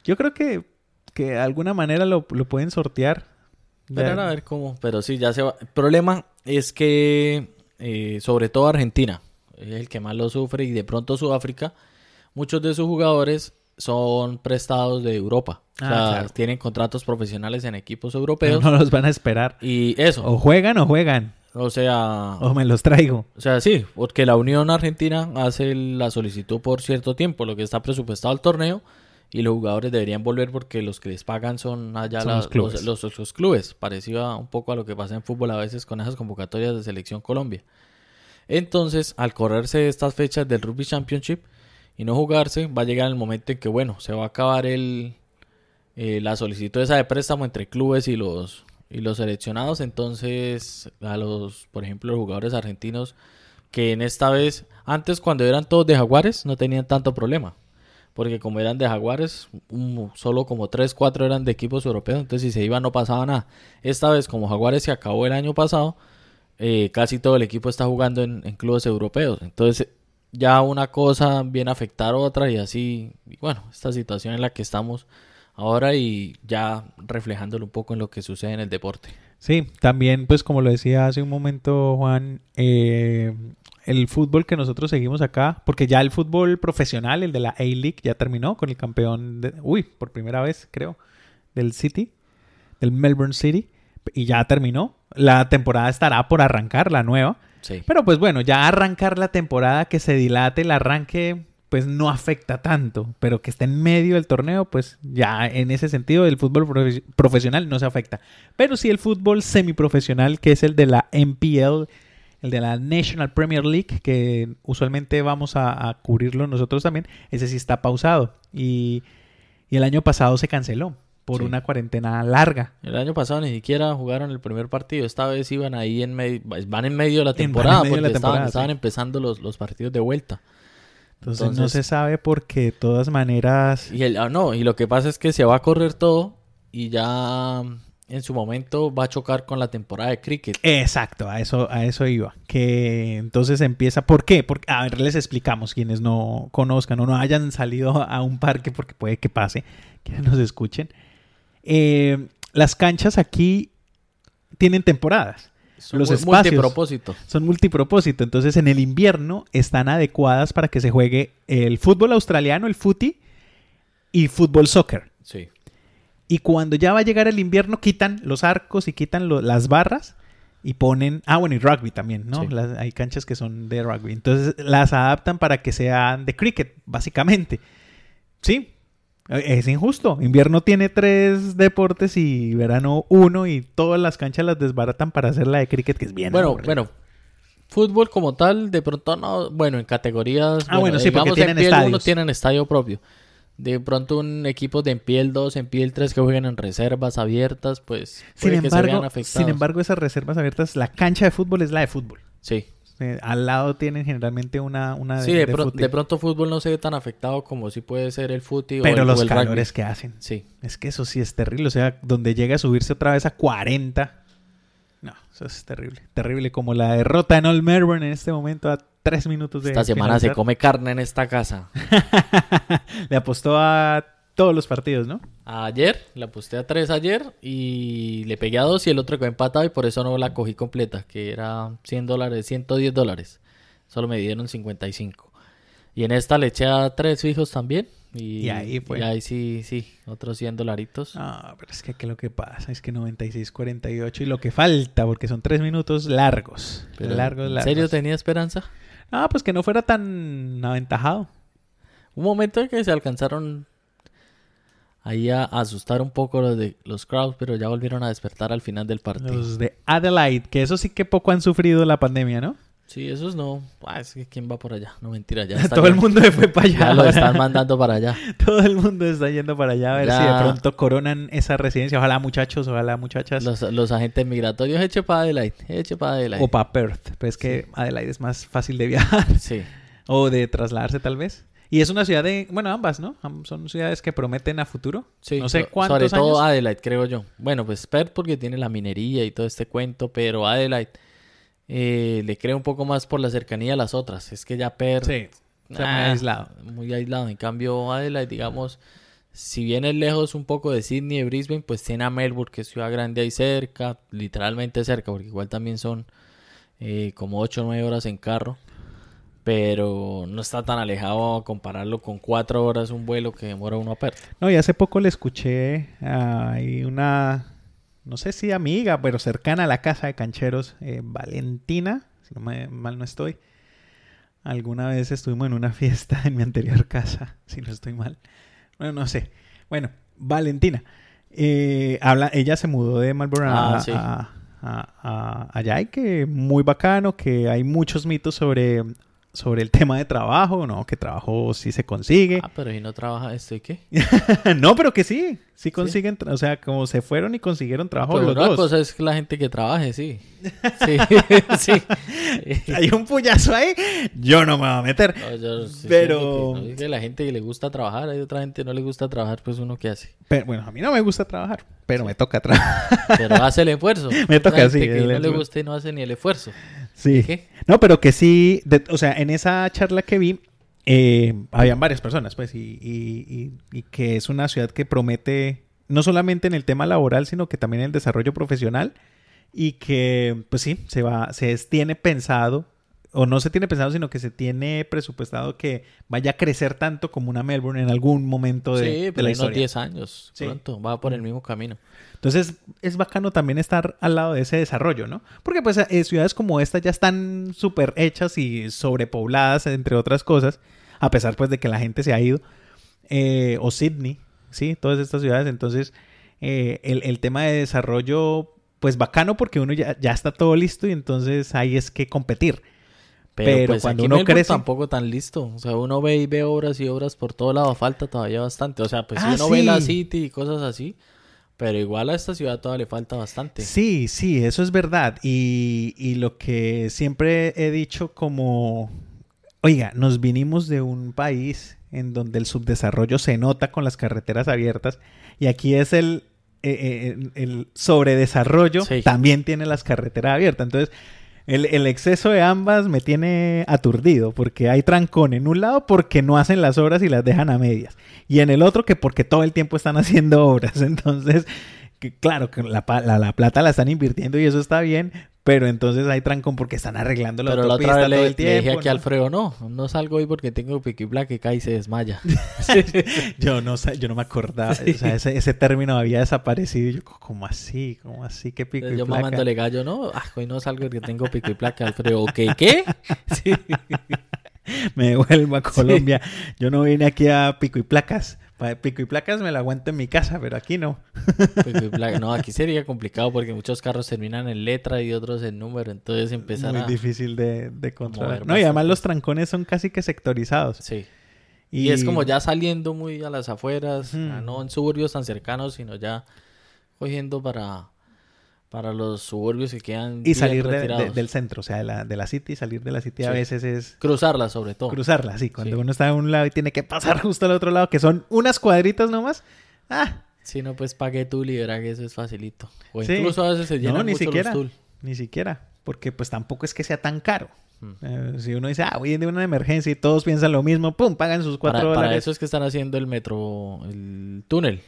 Yo creo que, que de alguna manera lo, lo pueden sortear. Ya- a ver cómo, pero sí, ya se va. El problema es que, eh, sobre todo Argentina, es el que más lo sufre, y de pronto Sudáfrica, muchos de sus jugadores son prestados de Europa. O Ah, sea, claro. tienen contratos profesionales en equipos europeos. no los van a esperar. Y eso, O juegan o juegan. o sea, O me los traigo. o sea, sí, porque la Unión Argentina hace la solicitud por cierto tiempo, lo que está presupuestado al torneo, y los jugadores deberían volver porque los que les pagan son allá Son la- los clubes. Los, los- los clubes. Parecido a- un poco a lo que pasa en fútbol a veces con esas convocatorias de selección Colombia. Entonces, al correrse estas fechas del Rugby Championship y no jugarse, va a llegar el momento en que, bueno, se va a acabar el, eh, la solicitud esa de préstamo entre clubes y los, y los seleccionados. Entonces, a los, por ejemplo, los jugadores argentinos que en esta vez, antes cuando eran todos de Jaguares, no tenían tanto problema. Porque como eran de Jaguares, solo como 3, 4 eran de equipos europeos, entonces si se iban no pasaba nada. Esta vez, como Jaguares se acabó el año pasado, eh, casi todo el equipo está jugando en, clubes europeos. Entonces, ya una cosa viene a afectar a otra y así, bueno, esta situación en la que estamos ahora y ya reflejándolo un poco en lo que sucede en el deporte. Sí, también, pues como lo decía hace un momento Juan, eh, el fútbol que nosotros seguimos acá, porque ya el fútbol profesional, el de la A-League, ya terminó con el campeón, de, uy, por primera vez creo, del City, del Melbourne City, y ya terminó. La temporada estará por arrancar, la nueva. Sí. Pero pues bueno, ya arrancar la temporada, que se dilate el arranque, pues no afecta tanto, pero que esté en medio del torneo, pues ya en ese sentido el fútbol profe- profesional no se afecta. Pero sí el fútbol semiprofesional, que es el de la NPL, el de la National Premier League, que usualmente vamos a, a cubrirlo nosotros también, ese sí está pausado. Y, y el año pasado se canceló por Sí. una cuarentena larga. El año pasado ni siquiera jugaron el primer partido. Esta vez iban ahí en medio, van en medio de la temporada de la estaban, estaban empezando los, los partidos de vuelta. Entonces, no se sabe porque de todas maneras... Y el, ah, no, y lo que pasa es que se va a correr todo y ya en su momento va a chocar con la temporada de cricket. Exacto, a eso, a eso iba. Que entonces empieza. ¿Por qué? Porque, a ver, les explicamos quienes no conozcan o no hayan salido a un parque, porque puede que pase, que nos escuchen. Eh, las canchas aquí tienen temporadas. Son Los espacios. multipropósito. Son multipropósito. Entonces, en el invierno están adecuadas para que se juegue el fútbol australiano, el footy, y fútbol soccer. Sí. Y cuando ya va a llegar el invierno, quitan los arcos y quitan lo- las barras y ponen. Ah, bueno, y rugby también, ¿no? Sí. Las- hay canchas que son de rugby. Entonces las adaptan para que sean de cricket, básicamente. Sí, es injusto. Invierno tiene tres deportes y verano uno, y todas las canchas las desbaratan para hacer la de cricket, que es bien. Bueno, bueno. Fútbol como tal, de pronto no. Bueno, en categorías. Ah, bueno, sí, porque digamos, tienen en uno tienen estadio propio. De pronto un equipo de en piel 2, en piel 3 que jueguen en reservas abiertas, pues Sin puede que se vean embargo, afectados. sin embargo, esas reservas abiertas, la cancha de fútbol es la de fútbol. Sí, Eh, al lado tienen generalmente una, una sí de, de pro- de pronto fútbol no se ve tan afectado como si puede ser el fútbol o Pero el, los rugby. calores que hacen. Sí, Es que eso sí es terrible. O sea, donde llega a subirse otra vez a 40. No, eso es terrible. Terrible. Como la derrota en Old Melbourne en este momento a tres minutos de. esta semana se come carne en esta casa. <laughs> Le apostó a todos los partidos, ¿no? Ayer, la aposté a tres ayer y le pegué a dos y el otro quedó empatado y por eso no la cogí completa, que era 100 dólares, 110 dólares. Solo me dieron 55. Y en esta le eché a tres fijos también. Y, Y ahí fue. y ahí sí, sí, otros 100 dolaritos. Ah, pero es que aquí lo que pasa es que 96-48 y lo que falta, porque son tres minutos largos. Pero, largos, ¿En largos. serio tenía esperanza? Ah, pues que no fuera tan aventajado. Un momento en que se alcanzaron ahí a asustar un poco los de los crowds, pero ya volvieron a despertar al final del partido. Los de Adelaide, que eso sí que poco han sufrido la pandemia, ¿no? Sí, esos no. Ah, es que quién va por allá. No mentira, ya <laughs> está Todo el mundo se fue para allá. Ya lo están mandando para allá. <laughs> Todo el mundo está yendo para allá a ver Ya. si de pronto coronan esa residencia. Ojalá muchachos, ojalá muchachas. Los, los agentes migratorios, eche para Adelaide, eche para Adelaide. O para Perth. Pero es que Adelaide es más fácil de viajar. Sí. <laughs> o de trasladarse tal vez. Y es una ciudad de... Bueno, ambas, ¿no? Son ciudades que prometen a futuro. Sí, no sé cuántos Sobre todo años. Adelaide, creo yo. Bueno, pues Perth porque tiene la minería y todo este cuento, pero Adelaide eh, le creo un poco más por la cercanía a las otras. Es que ya Perth... Sí. Está muy ah, aislado. Muy aislado. En cambio, Adelaide, digamos, si bien es lejos un poco de Sydney y Brisbane, pues tiene a Melbourne, que es ciudad grande ahí cerca, literalmente cerca, porque igual también son eh, como 8 o 9 horas en carro. Pero no está tan alejado compararlo con 4 horas un vuelo que demora uno a Perth. No, y hace poco le escuché a una, no sé si amiga, pero cercana a la casa de cancheros, eh, Valentina, si no me, mal no estoy. Alguna vez estuvimos en una fiesta en mi anterior casa, <laughs> si no estoy mal. Bueno, no sé. Bueno, Valentina. eh, habla, ella se mudó de Melbourne a, Ah, sí. a- a- a- allá y que muy bacano, que hay muchos mitos sobre, sobre el tema de trabajo, ¿no? Que trabajo sí se consigue. Ah, pero si no trabaja esto y qué. <laughs> no, pero que sí, sí consiguen, o sea, como se fueron y consiguieron trabajo Pero los una dos. cosa es que la gente que trabaje, sí. <laughs> Sí, <laughs> sí. Hay un puyazo ahí, yo no me voy a meter. No, yo sí Pero- siento que, no, es que la gente que le gusta trabajar, hay otra gente que no le gusta trabajar, pues uno qué hace. Pero, bueno, a mí no me gusta trabajar, pero me toca trabajar. Pero hace el esfuerzo. Me toca, gente sí, Que no le gusta y no hace ni el esfuerzo. Sí. ¿Qué? No, pero que sí, de- o sea, en esa charla que vi, eh, habían varias personas, pues, y, y- y- y que es una ciudad que promete, no solamente en el tema laboral, sino que también en el desarrollo profesional, y que, pues sí, se va, se tiene pensado, o no se tiene pensado, sino que se tiene presupuestado que vaya a crecer tanto como una Melbourne en algún momento de, sí, de pero la hay unos historia. 10 años. Sí. Pronto, va por el mismo camino. Entonces es bacano también estar al lado de ese desarrollo, ¿no? Porque pues eh, ciudades como esta ya están súper hechas y sobrepobladas, entre otras cosas, a pesar pues de que la gente se ha ido. Eh, o Sydney, ¿sí? Todas estas ciudades. Entonces eh, el, el tema de desarrollo, pues bacano porque uno ya, ya está todo listo y entonces ahí es que competir. Pero, Pero pues cuando aquí uno crece- tampoco tan listo. O sea, uno ve y ve obras y obras por todo lado. Falta todavía bastante. O sea, pues si Ah, uno ve la. City y cosas así. Pero igual a esta ciudad todavía le falta bastante. Sí, sí, eso es verdad. Y, y lo que siempre he dicho como, oiga, nos vinimos de un país en donde el subdesarrollo se nota con las carreteras abiertas y aquí es el, eh, eh, el sobredesarrollo, Sí. también tiene las carreteras abiertas. Entonces, el, el exceso de ambas me tiene aturdido porque hay trancón en un lado porque no hacen las obras y las dejan a medias. Y en el otro que porque todo el tiempo están <laughs> haciendo obras. Entonces, que claro, que la, la, la plata la están invirtiendo y eso está bien, pero entonces hay trancón porque están arreglando la Pero la autopista otra vez todo le, el le tiempo. dije aquí a ¿no? Alfredo, no, no salgo hoy porque tengo pico y placa que cae y se desmaya. <laughs> Yo no yo no me acordaba, o sea, ese, ese término había desaparecido. Y yo, ¿cómo así? ¿Cómo así? ¿Qué pico y Yo placa? mamándole gallo, no, ah, hoy no salgo porque tengo pico y placa, Alfredo. ¿Qué? ¿Qué? <laughs> Sí. Me devuelvo a Colombia. Yo no vine aquí a pico y placas. Pico y placas me la aguanto en mi casa, pero aquí no. Pico y placa. No, aquí sería <laughs> complicado porque muchos carros terminan en letra y otros en número, entonces empezar Muy a... difícil de, de controlar. No, y además los trancones son casi que sectorizados. Sí. Y... es como ya saliendo muy a las afueras, no en suburbios tan cercanos, sino ya cogiendo para, para los suburbios que quedan Y salir de- de- retirados. del centro, o sea, de la, de la city, salir de la city a veces es Cruzarla sobre todo. cruzarla, sí. Cuando Sí. uno está de un lado y tiene que pasar <laughs> justo al otro lado, que son unas cuadritas nomás. Ah, Si no, pues pague tú y verá que eso es facilito. O Sí. incluso a veces se llenan no, ni mucho siquiera. los tool. Ni siquiera. Porque pues tampoco es que sea tan caro. Eh, si uno dice, ah, voy de una emergencia y todos piensan lo mismo, pum, pagan sus cuatro Para, para dólares. eso es que están haciendo el metro, el túnel.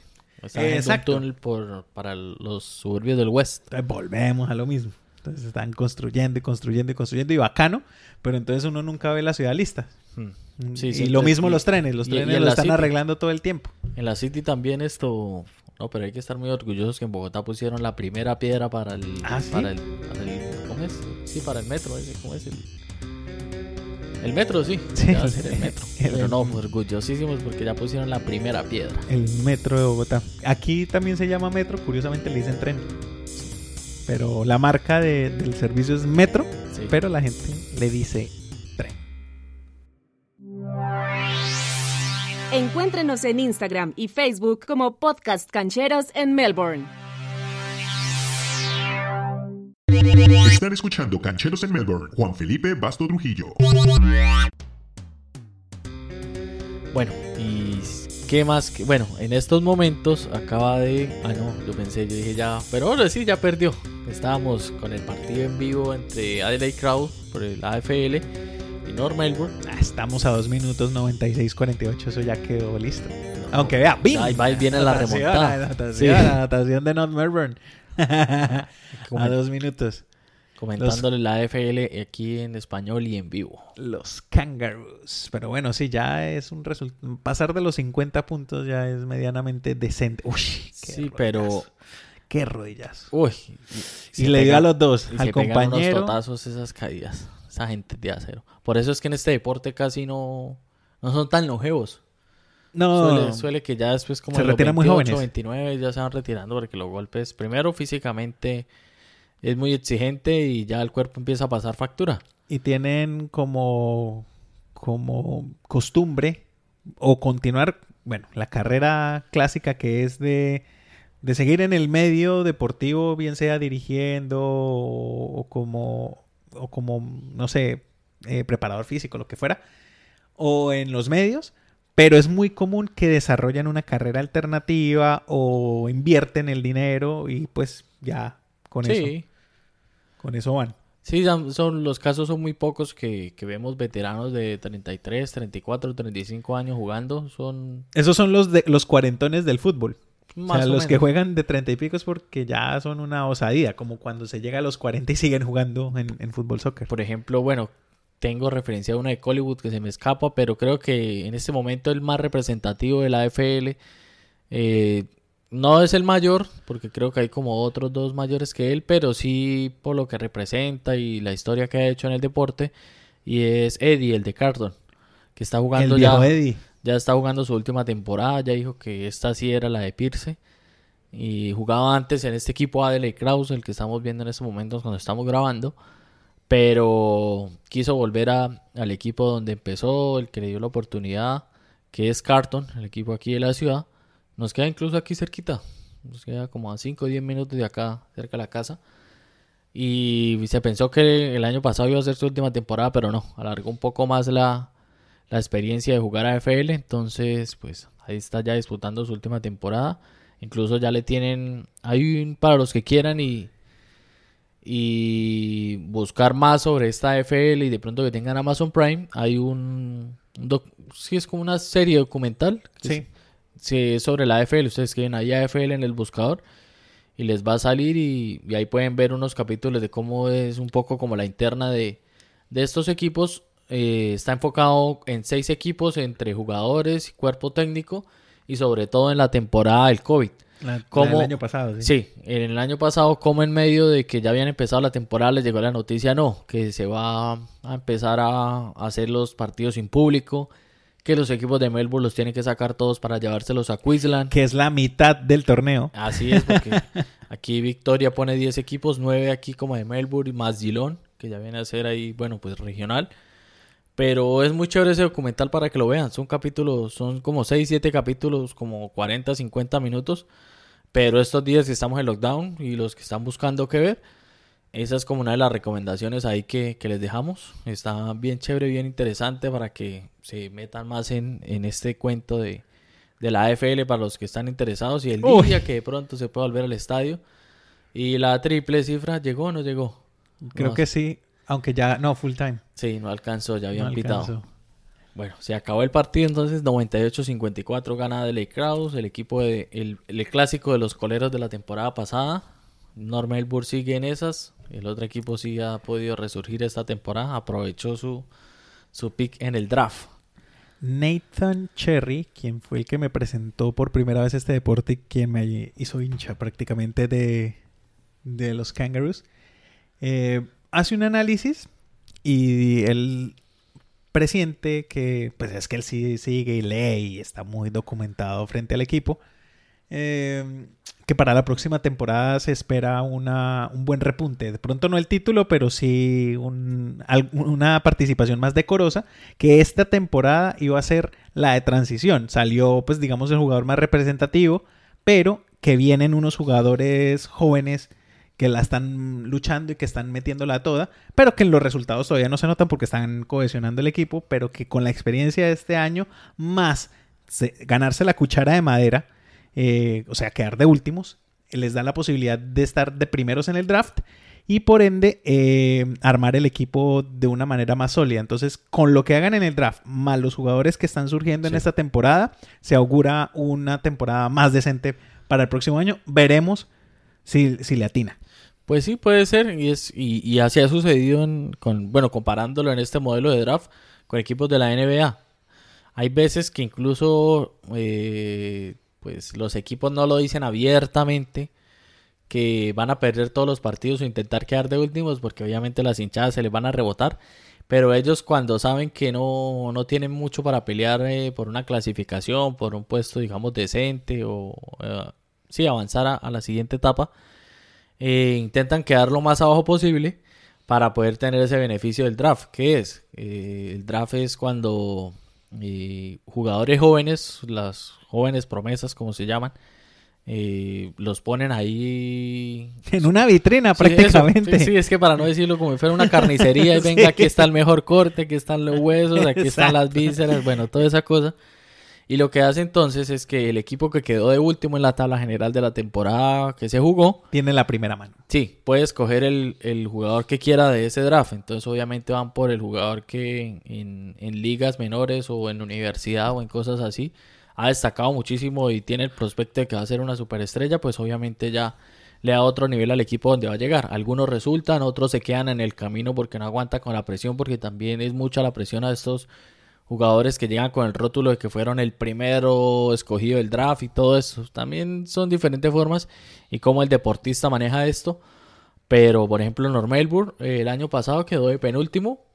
Están haciendo Exacto. un túnel por, para los suburbios del West. Entonces volvemos a lo mismo. Entonces están construyendo y construyendo y construyendo y bacano, pero entonces uno nunca ve la ciudad lista. Hmm. Sí, y siempre- lo mismo y- los trenes, los y- trenes y lo están City. arreglando todo el tiempo. En la City también esto... No, pero hay que estar muy orgullosos que en Bogotá pusieron la primera piedra para el... ¿Ah, sí? para el, para el- ¿Cómo es? Sí, para el metro. ¿Cómo es el...? El metro, sí. Sí. Ya va a ser el metro. <laughs> El- Pero no, orgullosísimos porque ya pusieron la primera piedra. El metro de Bogotá. Aquí también se llama metro, curiosamente le dicen tren. Pero la marca de- del servicio es metro, Sí. pero la gente le dice tren. Encuéntrenos en Instagram y Facebook como Podcast Cancheros en Melbourne. Están escuchando Cancheros en Melbourne. Juan Felipe Basto Trujillo. Bueno, y qué más que, bueno, en estos momentos acaba de, ah no, yo pensé, yo dije ya, pero ahora sí ya perdió. Estábamos con el partido en vivo entre Adelaide Crowd por el AFL y North Melbourne. Ah, Estamos a 2 minutos 96-48, eso ya quedó listo. Aunque vea, ¡bim! Ahí va, viene la Anotación, remontada. Anotación, Sí. anotación de North Melbourne. <laughs> a dos minutos. Comentándole la AFL aquí en español y en vivo. Los Kangaroos. Pero bueno, sí, ya es un resultado. Pasar de los 50 puntos ya es medianamente decente. Uy, qué Sí, pero Qué rodillazo. uy, Y le dio a los dos, y al se compañero. unos totazos esas caídas. Esa gente de acero. Por eso es que en este deporte casi no no son tan longevos. No, Suele, suele que ya después como Se los retiran muy 28, jóvenes. 29 ya se van retirando porque los golpes, primero físicamente es muy exigente y ya el cuerpo empieza a pasar factura. y tienen como, como costumbre o continuar, bueno, la carrera clásica que es de, de seguir en el medio deportivo, bien sea dirigiendo o, o como, o como, no sé, eh, preparador físico, lo que fuera, o en los medios. Pero es muy común que desarrollan una carrera alternativa o invierten el dinero y pues ya con eso, sí, con eso van. sí, son, los casos son muy pocos que, que vemos veteranos de 33, 34, 35 años jugando. Son Esos son los de los cuarentones del fútbol. más o sea, o los que juegan de treinta y pico es porque ya son una osadía, como cuando se llega a los 40 y siguen jugando en, en fútbol soccer. Por ejemplo, bueno, tengo referencia a una de Hollywood que se me escapa, pero creo que en este momento el más representativo de la AFL eh, no es el mayor, porque creo que hay como otros dos mayores que él, pero sí por lo que representa y la historia que ha hecho en el deporte, y es Eddie, el de Carton, que está El jugando viejo ya, Eddie. ya está jugando su última temporada, ya dijo que esta sí era la de Pierce. Y jugaba antes en este equipo Adelaide Kraus, el que estamos viendo en estos momentos cuando estamos grabando. Pero quiso volver a- al equipo donde empezó, el que le dio la oportunidad, que es Carton, el equipo aquí de la ciudad. Nos queda incluso aquí cerquita. Nos queda como a 5 o 10 minutos de acá, cerca de la casa. Y se pensó que el año pasado iba a ser su última temporada, pero no. Alargó un poco más la, la experiencia de jugar a FL. Entonces, pues ahí está ya disputando su última temporada. Incluso ya le tienen. Hay para los que quieran y. Y buscar más sobre esta FL y de pronto que tengan Amazon Prime. Hay un. un doc- sí, es como una serie documental. Sí. es- sí, es sobre la AFL. Ustedes escriben ahí AFL en el buscador y les va a salir y, y ahí pueden ver unos capítulos de cómo es un poco como la interna de, de estos equipos. Eh, está enfocado en seis equipos entre jugadores y cuerpo técnico y sobre todo en la temporada del COVID. La, ¿Cómo? del año pasado, sí. Sí, en el año pasado, como en medio de que ya habían empezado la temporada, les llegó la noticia, no, que se va a empezar a hacer los partidos sin público, que los equipos de Melbourne los tienen que sacar todos para llevárselos a Queensland. Que es la mitad del torneo. Así es, porque <laughs> aquí Victoria pone 10 equipos, 9 aquí como de Melbourne, más Gilón, que ya viene a ser ahí, bueno, pues regional. Pero es muy chévere ese documental para que lo vean. Son capítulos, son como 6, 7 capítulos, como 40, 50 minutos. Pero estos días que estamos en lockdown y los que están buscando qué ver, esa es como una de las recomendaciones ahí que, que les dejamos. Está bien chévere, bien interesante para que se metan más en, en este cuento de, de la AFL para los que están interesados y el Uy. día que de pronto se pueda volver al estadio. Y la triple cifra, ¿llegó o no llegó? Creo No, que sí. Aunque ya, no, full time. Sí, no alcanzó, ya habían No pitado. Bueno, se acabó el partido entonces 98-54 gana Delay Kraus, el equipo de el, el clásico de los coleros de la temporada pasada. Norma Elbur sigue en esas, el otro equipo sí ha podido resurgir esta temporada, aprovechó su su pick en el draft. Nathan Cherry, quien fue el que me presentó por primera vez este deporte y quien me hizo hincha prácticamente de, de los Kangaroos, eh, hace un análisis y él presiente que, pues es que él sí sigue y lee y está muy documentado frente al equipo, eh, que para la próxima temporada se espera una, un buen repunte. De pronto no el título, pero sí una participación más decorosa, que esta temporada iba a ser la de transición. Salió, pues digamos, el jugador más representativo, pero que vienen unos jugadores jóvenes que la están luchando y que están metiéndola toda, pero que los resultados todavía no se notan porque están cohesionando el equipo, pero que con la experiencia de este año, más se- ganarse la cuchara de madera, eh, o sea, quedar de últimos, les da la posibilidad de estar de primeros en el draft y por ende eh, armar el equipo de una manera más sólida. Entonces, con lo que hagan en el draft, más los jugadores que están surgiendo en esta temporada, se augura una temporada más decente para el próximo año. Veremos si, si le atina. Pues sí, puede ser. Y, es, y, y así ha sucedido en, con, bueno, comparándolo en este modelo de draft con equipos de la NBA. Hay veces que incluso eh, pues los equipos no lo dicen abiertamente que van a perder todos los partidos o intentar quedar de últimos porque obviamente las hinchadas se les van a rebotar. Pero ellos cuando saben que no, no tienen mucho para pelear eh, por una clasificación, por un puesto digamos decente o eh, sí, avanzar a- a la siguiente etapa, eh, intentan quedar lo más abajo posible para poder tener ese beneficio del draft. ¿Qué es? Eh, el draft es cuando eh, jugadores jóvenes, las jóvenes promesas como se llaman, eh, los ponen ahí <laughs> En una vitrina Sí, prácticamente. Sí, sí, es que para no decirlo como si fuera una carnicería y <laughs> venga, Sí. aquí está el mejor corte, aquí están los huesos, aquí están las Exacto. vísceras, bueno, toda esa cosa. Y lo que hace entonces es que el equipo que quedó de último en la tabla general de la temporada que se jugó, Tiene la primera mano. sí, puede escoger el, el jugador que quiera de ese draft. Entonces obviamente van por el jugador que en, en ligas menores o en universidad o en cosas así ha destacado muchísimo y tiene el prospecto de que va a ser una superestrella, pues obviamente ya le da otro nivel al equipo donde va a llegar. Algunos resultan, otros se quedan en el camino porque no aguanta con la presión, porque también es mucha la presión a estos jugadores que llegan con el rótulo de que fueron el primero escogido del draft y todo eso. También son diferentes formas y cómo el deportista maneja esto. Pero, por ejemplo, Normelburg eh, el año pasado quedó de penúltimo.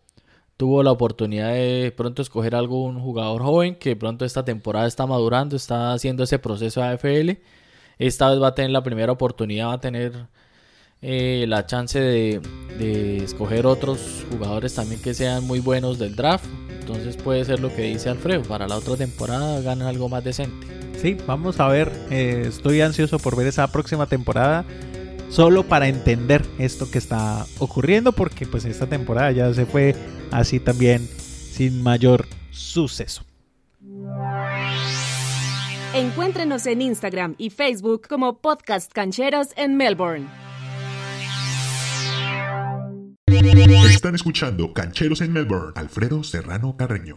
Tuvo la oportunidad de pronto escoger algún jugador joven que pronto esta temporada está madurando, está haciendo ese proceso de AFL. Esta vez va a tener la primera oportunidad, va a tener eh, la chance de, de escoger otros jugadores también que sean muy buenos del draft. Entonces puede ser lo que dice Alfredo, para la otra temporada ganan algo más decente. Sí, vamos a ver. eh, estoy ansioso por ver esa próxima temporada. Solo para entender esto que está ocurriendo. Porque pues esta temporada ya se fue así también sin mayor suceso. Encuéntrenos en Instagram y Facebook como Podcast Cancheros en Melbourne. Están escuchando Cancheros en Melbourne. Alfredo Serrano Carreño.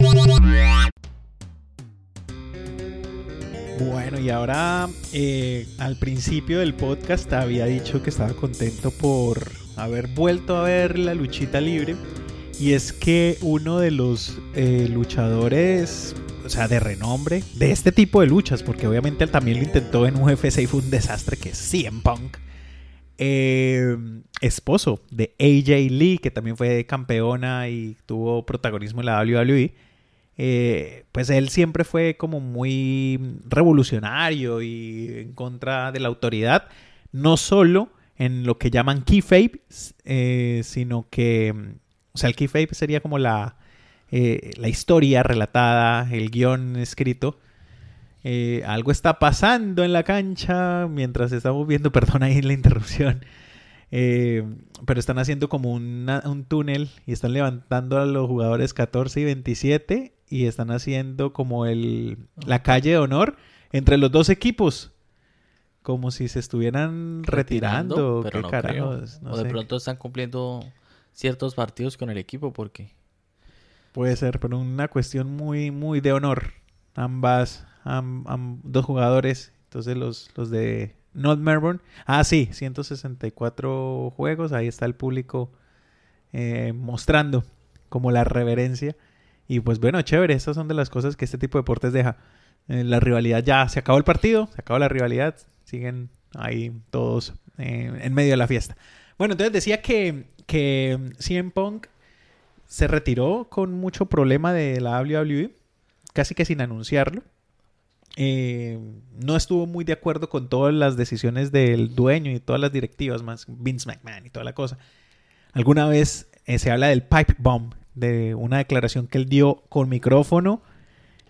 Bueno, y ahora eh, al principio del podcast había dicho que estaba contento por haber vuelto a ver la luchita libre. Y es que uno de los eh, luchadores, o sea, de renombre, de este tipo de luchas, porque obviamente él también lo intentó en UFC y fue un desastre, que es CM Punk, eh, esposo de AJ Lee, que también fue campeona y tuvo protagonismo en la WWE eh, pues él siempre fue como muy revolucionario y en contra de la autoridad, no solo en lo que llaman kayfabe, eh, sino que, o sea, el kayfabe sería como la, eh, la historia relatada, el guion escrito. Eh, algo está pasando en la cancha mientras estamos viendo, <laughs> perdón ahí la interrupción. Eh, pero están haciendo como una- un túnel y están levantando a los jugadores 14 y 27 y están haciendo como el la calle de honor entre los dos equipos. Como si se estuvieran retirando. pero ¿Qué no carajos? No o de sé. pronto están cumpliendo ciertos partidos con el equipo porque Puede ser, pero una cuestión muy, muy de honor. Ambas, dos jugadores. Entonces los, los de North Melbourne. Ah, sí, 164 juegos. Ahí está el público eh, mostrando como la reverencia. Y pues bueno, chévere. Estas son de las cosas que este tipo de deportes deja. Eh, la rivalidad ya se acabó el partido, se acabó la rivalidad. Siguen ahí todos eh, en medio de la fiesta. Bueno, entonces decía que, que CM Punk se retiró con mucho problema de la WWE, casi que sin anunciarlo. Eh, no estuvo muy de acuerdo con todas las decisiones del dueño y todas las directivas, más Vince McMahon y toda la cosa. Alguna vez eh, se habla del pipe bomb, de una declaración que él dio con micrófono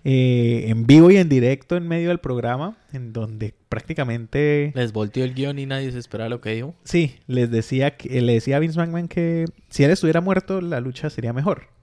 eh, en vivo y en directo en medio del programa, en donde prácticamente les volteó el guion y nadie se esperaba lo que dijo. Sí, les decía que, le decía a Vince McMahon que si él estuviera muerto, la lucha sería mejor.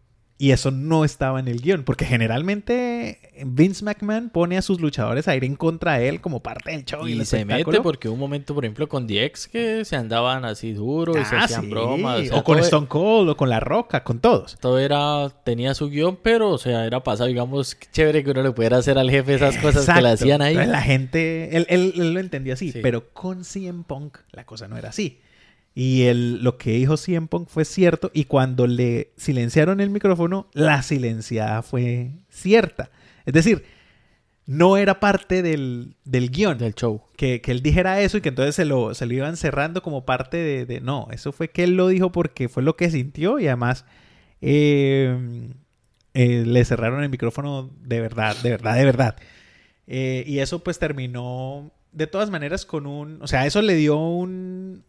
Y eso no estaba en el guion, porque generalmente Vince McMahon pone a sus luchadores a ir en contra de él como parte del show. Y el se mete porque un momento, por ejemplo, con DX que se andaban así duro y se Ah, hacían sí, bromas. o sea, o con todo- Stone Cold, o con La Roca, con todos. Todo era, tenía su guion, pero, o sea, era pasado, digamos, chévere que uno le pudiera hacer al jefe esas cosas que le hacían ahí. La gente, él, él- él lo entendió así, Sí. pero con CM Punk la cosa no era así. Y él, lo que dijo CM Punk fue cierto y cuando le silenciaron el micrófono, la silenciada fue cierta. Es decir, no era parte del, del guion. Del show. Que, que él dijera eso y que entonces se lo, se lo iban cerrando como parte de, de- No, eso fue que él lo dijo porque fue lo que sintió y además eh, eh, le cerraron el micrófono de verdad, de verdad, de verdad. Eh, y eso pues terminó de todas maneras con un... O sea, eso le dio un,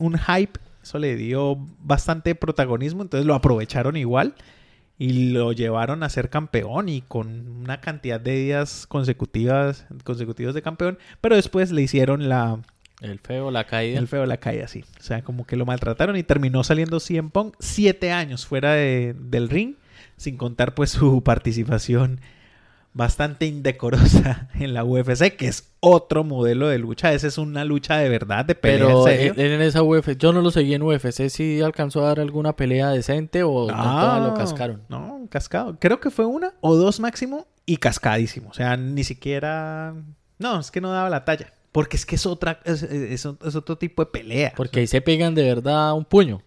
un hype, eso le dio bastante protagonismo, entonces lo aprovecharon igual y lo llevaron a ser campeón y con una cantidad de días consecutivas consecutivos de campeón, pero después le hicieron la El feo, la caída. el feo la calle así, o sea, como que lo maltrataron y terminó saliendo CM Punk siete años fuera de- del ring, sin contar pues su participación bastante indecorosa <laughs> en la UFC, que es otro modelo de lucha, esa es una lucha de verdad, de pelea Pero en serio. en, en esa UFC, yo no lo seguí en UFC, si alcanzó a dar alguna pelea decente o todas lo cascaron. No, cascado. Creo que fue una o dos máximo y cascadísimo. O sea, ni siquiera. No, es que no daba la talla. Porque es que es otra, es, es- es otro tipo de pelea. Porque ahí se pegan de verdad un puño.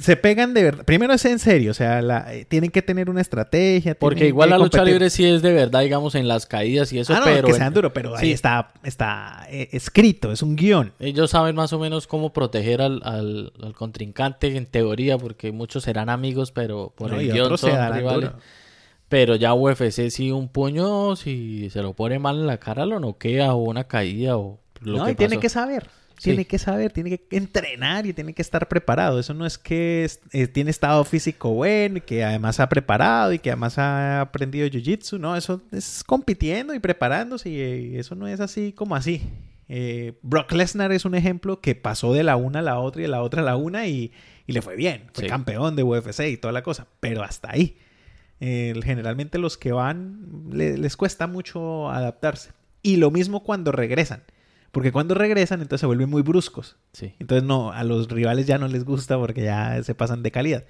Se pegan de verdad. Primero es en serio, o sea, la- eh, tienen que tener una estrategia. Porque igual la lucha libre sí es de verdad, digamos, en las caídas y eso, ah, no, pero que sean duro, pero ahí sí. está, está eh, escrito, es un guion. ellos saben más o menos cómo proteger al, al- al contrincante en teoría, porque muchos serán amigos, pero por ¿no? el guion son rivales. duro. Pero ya UFC sí un puño, si se lo pone mal en la cara, lo noquea o una caída o lo no, que y tiene que saber. Sí. Tiene que saber, tiene que entrenar y tiene que estar preparado. Eso no es que es- eh, tiene estado físico bueno y que además ha preparado y que además ha aprendido jiu-jitsu. No, eso es compitiendo y preparándose y eh, eso no es así como así. Eh, Brock Lesnar es un ejemplo que pasó de la una a la otra y de la otra a la una y, y le fue bien. Fue Sí. campeón de UFC y toda la cosa, pero hasta ahí. Generalmente los que van le- les cuesta mucho adaptarse. Y lo mismo cuando regresan. Porque cuando regresan, entonces se vuelven muy bruscos. Sí. Entonces, no, a los rivales ya no les gusta porque ya se pasan de calidad.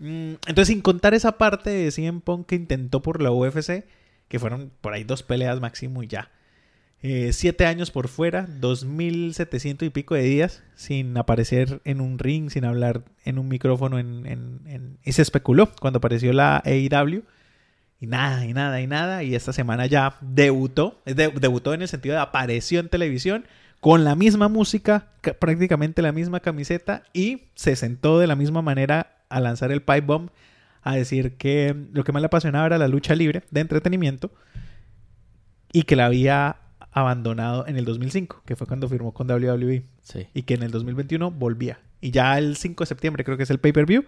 Mm, Entonces, sin contar esa parte de CM Punk que intentó por la UFC, que fueron por ahí dos peleas máximo y ya. Eh, siete años por fuera, 2.700 y pico de días sin aparecer en un ring, sin hablar en un micrófono. En, en- en- Y se especuló cuando apareció la AEW. Y nada, y nada, y nada. Y esta semana ya debutó. de- debutó en el sentido de apareció en televisión con la misma música, ca- prácticamente la misma camiseta. Y se sentó de la misma manera a lanzar el pipe bomb. A decir que lo que más le apasionaba era la lucha libre de entretenimiento. Y que la había abandonado en el 2005, que fue cuando firmó con WWE Sí. y que en el 2021 volvía. Y ya el 5 de septiembre creo que es el pay-per-view.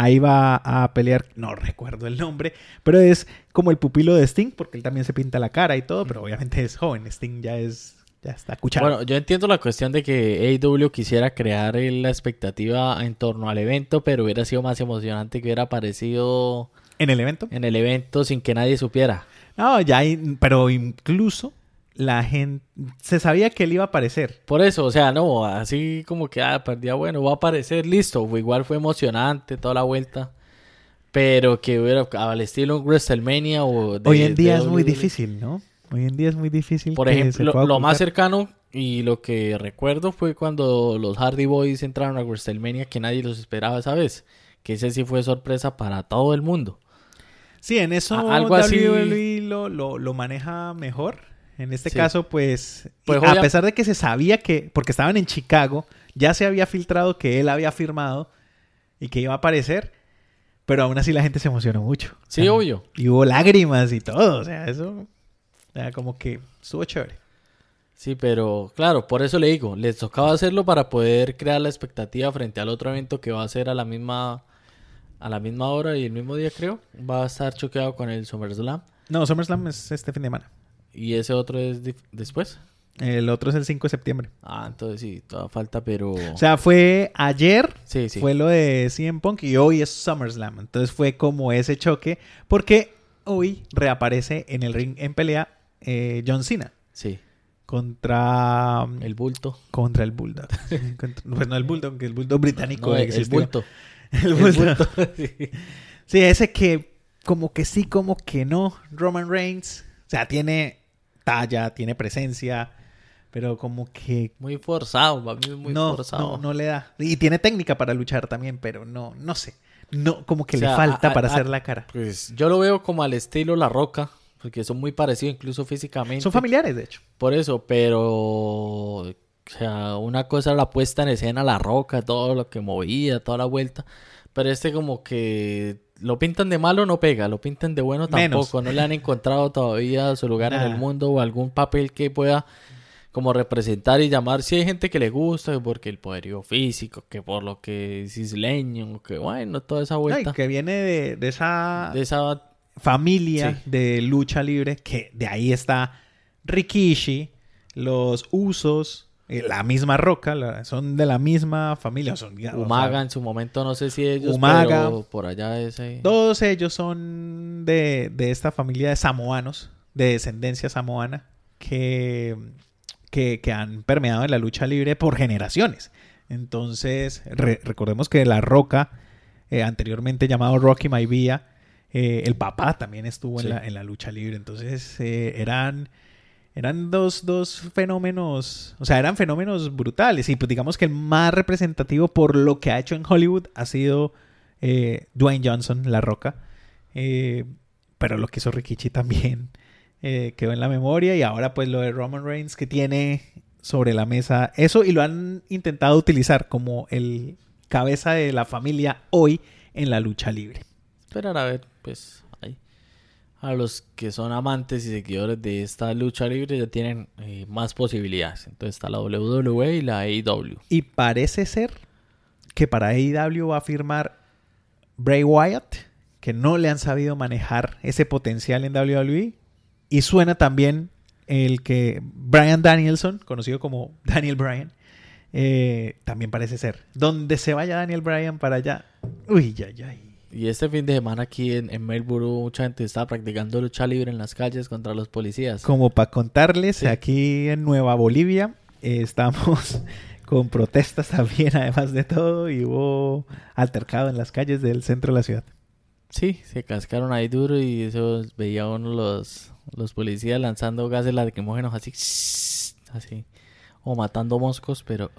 Ahí va a pelear, no recuerdo el nombre, pero es como el pupilo de Sting, porque él también se pinta la cara y todo, pero obviamente es joven. Sting ya es, ya está escuchado. Bueno, yo entiendo la cuestión de que AEW quisiera crear la expectativa en torno al evento, pero hubiera sido más emocionante que hubiera aparecido en el evento. en el evento sin que nadie supiera. No, ya, hay- pero incluso la gente se sabía que él iba a aparecer. Por eso, o sea, no, así como que, ah, perdía, bueno, va a aparecer, listo. Igual fue emocionante toda la vuelta. Pero que hubiera al estilo WrestleMania o de- Hoy en día de es muy WWE. difícil, ¿no? Hoy en día es muy difícil. Por ejemplo, lo más cercano y lo que recuerdo fue cuando los Hardy Boys entraron a WrestleMania que nadie los esperaba esa vez. Que ese sí fue sorpresa para todo el mundo. Sí, en eso A- algo así- WWE lo, lo, lo maneja mejor. En este Sí. caso, pues, Pues, a pesar de que se sabía que, porque estaban en Chicago, ya se había filtrado que él había firmado y que iba a aparecer, pero aún así la gente se emocionó mucho. Sí, O sea, obvio. Y hubo lágrimas y todo, o sea, eso, o sea, como que estuvo chévere. Sí, pero claro, por eso le digo, les tocaba hacerlo para poder crear la expectativa frente al otro evento que va a ser a la misma a la misma hora y el mismo día creo. Va a estar choqueado con el SummerSlam No, SummerSlam es este fin de semana. Y ese otro es después. El otro es el 5 de septiembre. Ah, entonces sí, toda falta, pero O sea, fue ayer, sí, sí. fue lo de CM Punk y hoy es SummerSlam. Entonces fue como ese choque, porque hoy reaparece en el ring en pelea eh, John Cena Sí, contra el bulto. contra el Bulldog. <laughs> Contra- pues no el Bulldog, que el Bulldog británico No, <laughs> el, bulto. El bulto. <laughs> sí. Sí, ese que como que sí, como que no. Roman Reigns, o sea, tiene talla, tiene presencia, pero como que Muy forzado, para mí es muy no, forzado. no, no le da. Y tiene técnica para luchar también, pero no, no sé. No, como que O le sea, falta a- para a- hacer la cara. Pues yo lo veo como al estilo La Roca, porque son muy parecidos incluso físicamente. Son familiares, de hecho. Por eso, pero. O sea, una cosa era la puesta en escena, la roca, todo lo que movía, toda la vuelta. Pero este, como que. Lo pintan de malo, no pega. Lo pintan de bueno, Menos. tampoco. No le han encontrado todavía su lugar en el mundo o algún papel que pueda. Como representar y llamar. Si hay gente que le gusta, que porque el poderío físico, que por lo que es isleño, que bueno, toda esa Ay, vuelta. que viene de, de esa De esa. familia Sí. de lucha libre, que de ahí está Rikishi, los Usos, la misma Roca, la- son de la misma familia. Son, o sea, Umaga en su momento, no sé si ellos, Umaga. pero por allá ese. Todos ellos son de, de esta familia de samoanos, de descendencia samoana, que, que, que han permeado en la lucha libre por generaciones. Entonces, re- recordemos que La Roca, eh, anteriormente llamado Rocky Maivia, eh, el papá también estuvo Sí. en, la, en la lucha libre. Entonces, eh, eran, eran dos, dos fenómenos, o sea, eran fenómenos brutales. Y pues digamos que el más representativo por lo que ha hecho en Hollywood ha sido eh, Dwayne Johnson, La Roca. Eh, pero lo que hizo Rikichi también <laughs> eh, quedó en la memoria. Y ahora pues lo de Roman Reigns que tiene sobre la mesa eso y lo han intentado utilizar como el cabeza de la familia hoy en la lucha libre. Esperar a ver, pues. A los que son amantes y seguidores de esta lucha libre ya tienen eh, más posibilidades. Entonces está la WWE y la AEW. Y parece ser que para AEW va a firmar Bray Wyatt, que no le han sabido manejar ese potencial en WWE. Y suena también el que Brian Danielson, conocido como Daniel Bryan, eh, también parece ser. Donde se vaya Daniel Bryan para allá. Uy, ya, ya. Y este fin de semana aquí en, en Melbourne mucha gente estaba practicando lucha libre en las calles contra los policías. Como para contarles, Sí. aquí en Nueva Bolivia eh, estamos <laughs> con protestas también, además de todo, y hubo altercado en las calles del centro de la ciudad. Sí, se cascaron ahí duro y eso veía uno los, los policías lanzando gases lacrimógenos así, <laughs> así, o matando moscos, pero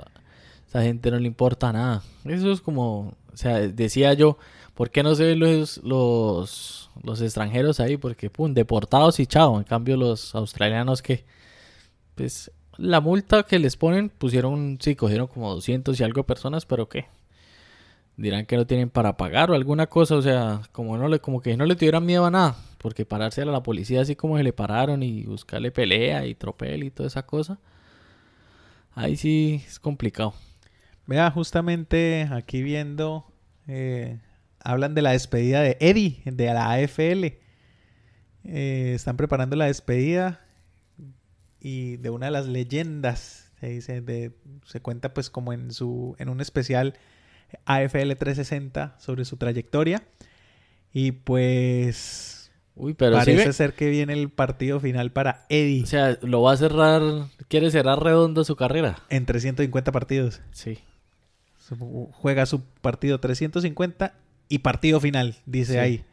esa gente no le importa nada. Eso es como, o sea, decía yo, ¿por qué no se ven los, los, los extranjeros ahí? Porque, pum, deportados y chao. En cambio, los australianos que, pues, la multa que les ponen, pusieron, sí, cogieron como 200 y algo personas, pero ¿qué? dirán que no tienen para pagar o alguna cosa, o sea, como no le, como que no le tuvieran miedo a nada, porque pararse a la policía así como se le pararon y buscarle pelea y tropel y toda esa cosa, ahí sí es complicado. Vea, justamente aquí viendo, eh, hablan de la despedida de Eddie, de la AFL. Eh, están preparando la despedida y de una de las leyendas, se dice, de, se cuenta pues como en su, en un especial AFL 360 sobre su trayectoria. Y pues Uy, pero sí Parece ser que viene el partido final para Eddie O sea, lo va a cerrar, quiere cerrar redondo su carrera. en 350 partidos. Sí. Juega su partido 350 y partido final, dice Sí. ahí.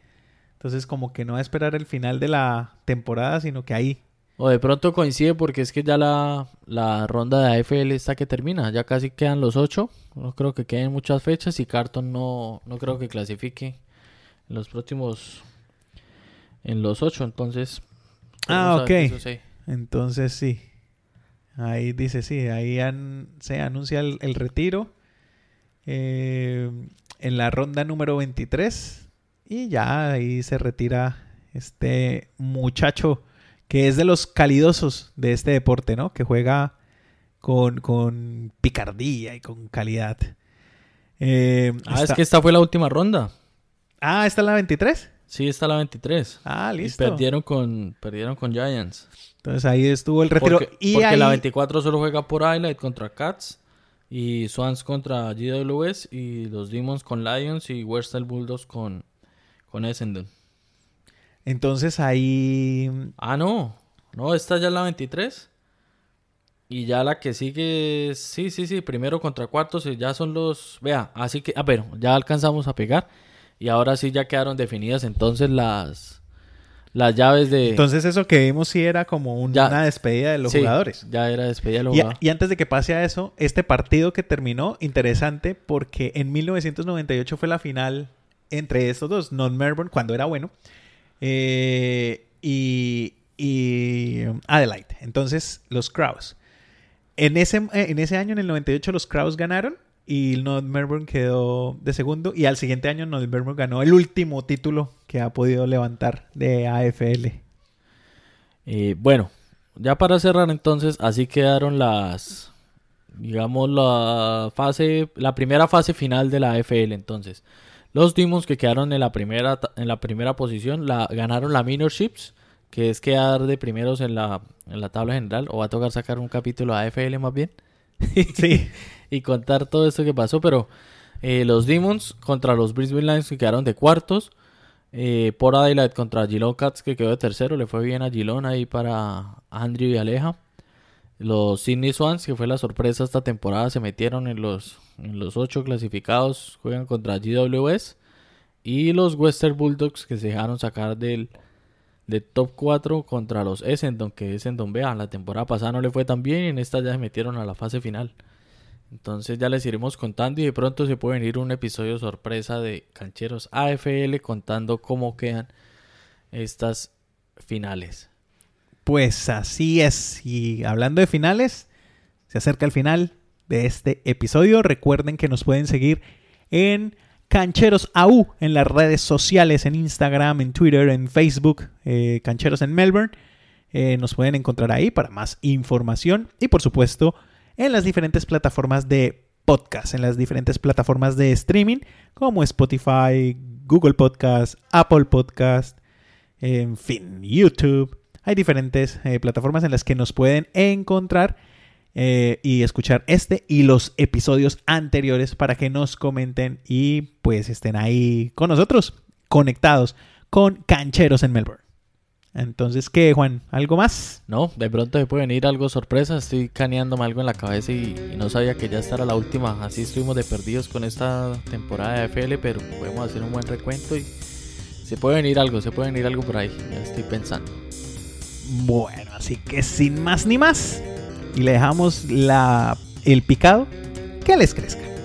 Entonces como que no va a esperar el final de la temporada, sino que ahí. O de pronto coincide porque es que ya la, la ronda de AFL está que termina. Ya casi quedan los ocho. No creo que queden muchas fechas y Carton no, no creo que clasifique en los próximos... En los ocho, entonces... Ah, ok. Entonces sí. Ahí dice, sí, ahí an- se anuncia el, el retiro eh, en la ronda número 23 y ya ahí se retira este muchacho que es de los calidosos de este deporte, ¿no? Que juega con, con picardía y con calidad. Eh, Ah, es está- que esta fue la última ronda. Ah, ¿esta es la 23? Sí, está la 23. Ah, Y listo. perdieron con, perdieron con Giants. Entonces ahí estuvo el retiro. Porque, y porque ahí... la 24 solo juega por Highlight contra Cats. Y Swans contra GWS. Y los Demons con Lions. Y Western Bulldogs con, con Essendon. Entonces ahí Ah, no. No, esta ya es la 23. Y ya la que sigue. Sí, sí, sí. Primero contra cuartos. Y ya son los. Vea, así que. Ah, pero ya alcanzamos a pegar. Y ahora sí ya quedaron definidas entonces las. Las llaves de. Entonces eso que vimos sí era como un- Ya. una despedida de los Sí, jugadores. Ya era despedida de los Y, jugadores. y antes de que pase a eso, este partido que terminó, interesante, porque en 1998 fue la final entre estos dos, North Melbourne, cuando era bueno, eh, y, y Adelaide. Entonces, los Crows. En ese, en ese año, en el 98, los Crows ganaron y Melbourne quedó de segundo. Y al siguiente año, North Melbourne ganó el último título que ha podido levantar de AFL. Eh, bueno, ya para cerrar entonces, así quedaron las, digamos, la fase, la primera fase final de la AFL entonces. Los Demons que quedaron en la primera, en la primera posición, la, ganaron la Minorships, que es quedar de primeros en la, en la tabla general, o va a tocar sacar un capítulo AFL más bien. Sí. <laughs> y contar todo esto que pasó, pero eh, los Demons contra los Brisbane Lions que quedaron de cuartos, eh, por Adelaide contra Geelong Cats que quedó de tercero, le fue bien a Geelong ahí para Andrew y Aleja. Los Sydney Swans, que fue la sorpresa esta temporada, se metieron en los, en los ocho clasificados, juegan contra GWS. Y los Western Bulldogs que se dejaron sacar del, del top 4 contra los Essendon, que Essendon, vean, la temporada pasada no le fue tan bien y en esta ya se metieron a la fase final. Entonces ya les iremos contando y de pronto se puede venir un episodio sorpresa de Cancheros AFL contando cómo quedan estas finales. Pues así es. Y hablando de finales, se acerca el final de este episodio. Recuerden que nos pueden seguir en Cancheros AU en las redes sociales, en Instagram, en Twitter, en Facebook, eh, Cancheros en Melbourne. Eh, nos pueden encontrar ahí para más información y por supuesto en las diferentes plataformas de podcast, en las diferentes plataformas de streaming como Spotify, Google Podcast, Apple Podcast, en fin, YouTube. Hay diferentes eh, plataformas en las que nos pueden encontrar eh, y escuchar este y los episodios anteriores para que nos comenten y pues estén ahí con nosotros, conectados con Cancheros en Melbourne. Entonces, ¿qué, Juan? ¿Algo más? No, de pronto se puede venir algo sorpresa. Estoy caneándome algo en la cabeza y, y no sabía que ya esta era la última. Así estuvimos de perdidos con esta temporada de AFL, pero podemos hacer un buen recuento y se puede venir algo, se puede venir algo por ahí. Ya estoy pensando. Bueno, así que sin más ni más, y le dejamos la, el picado que les crezca.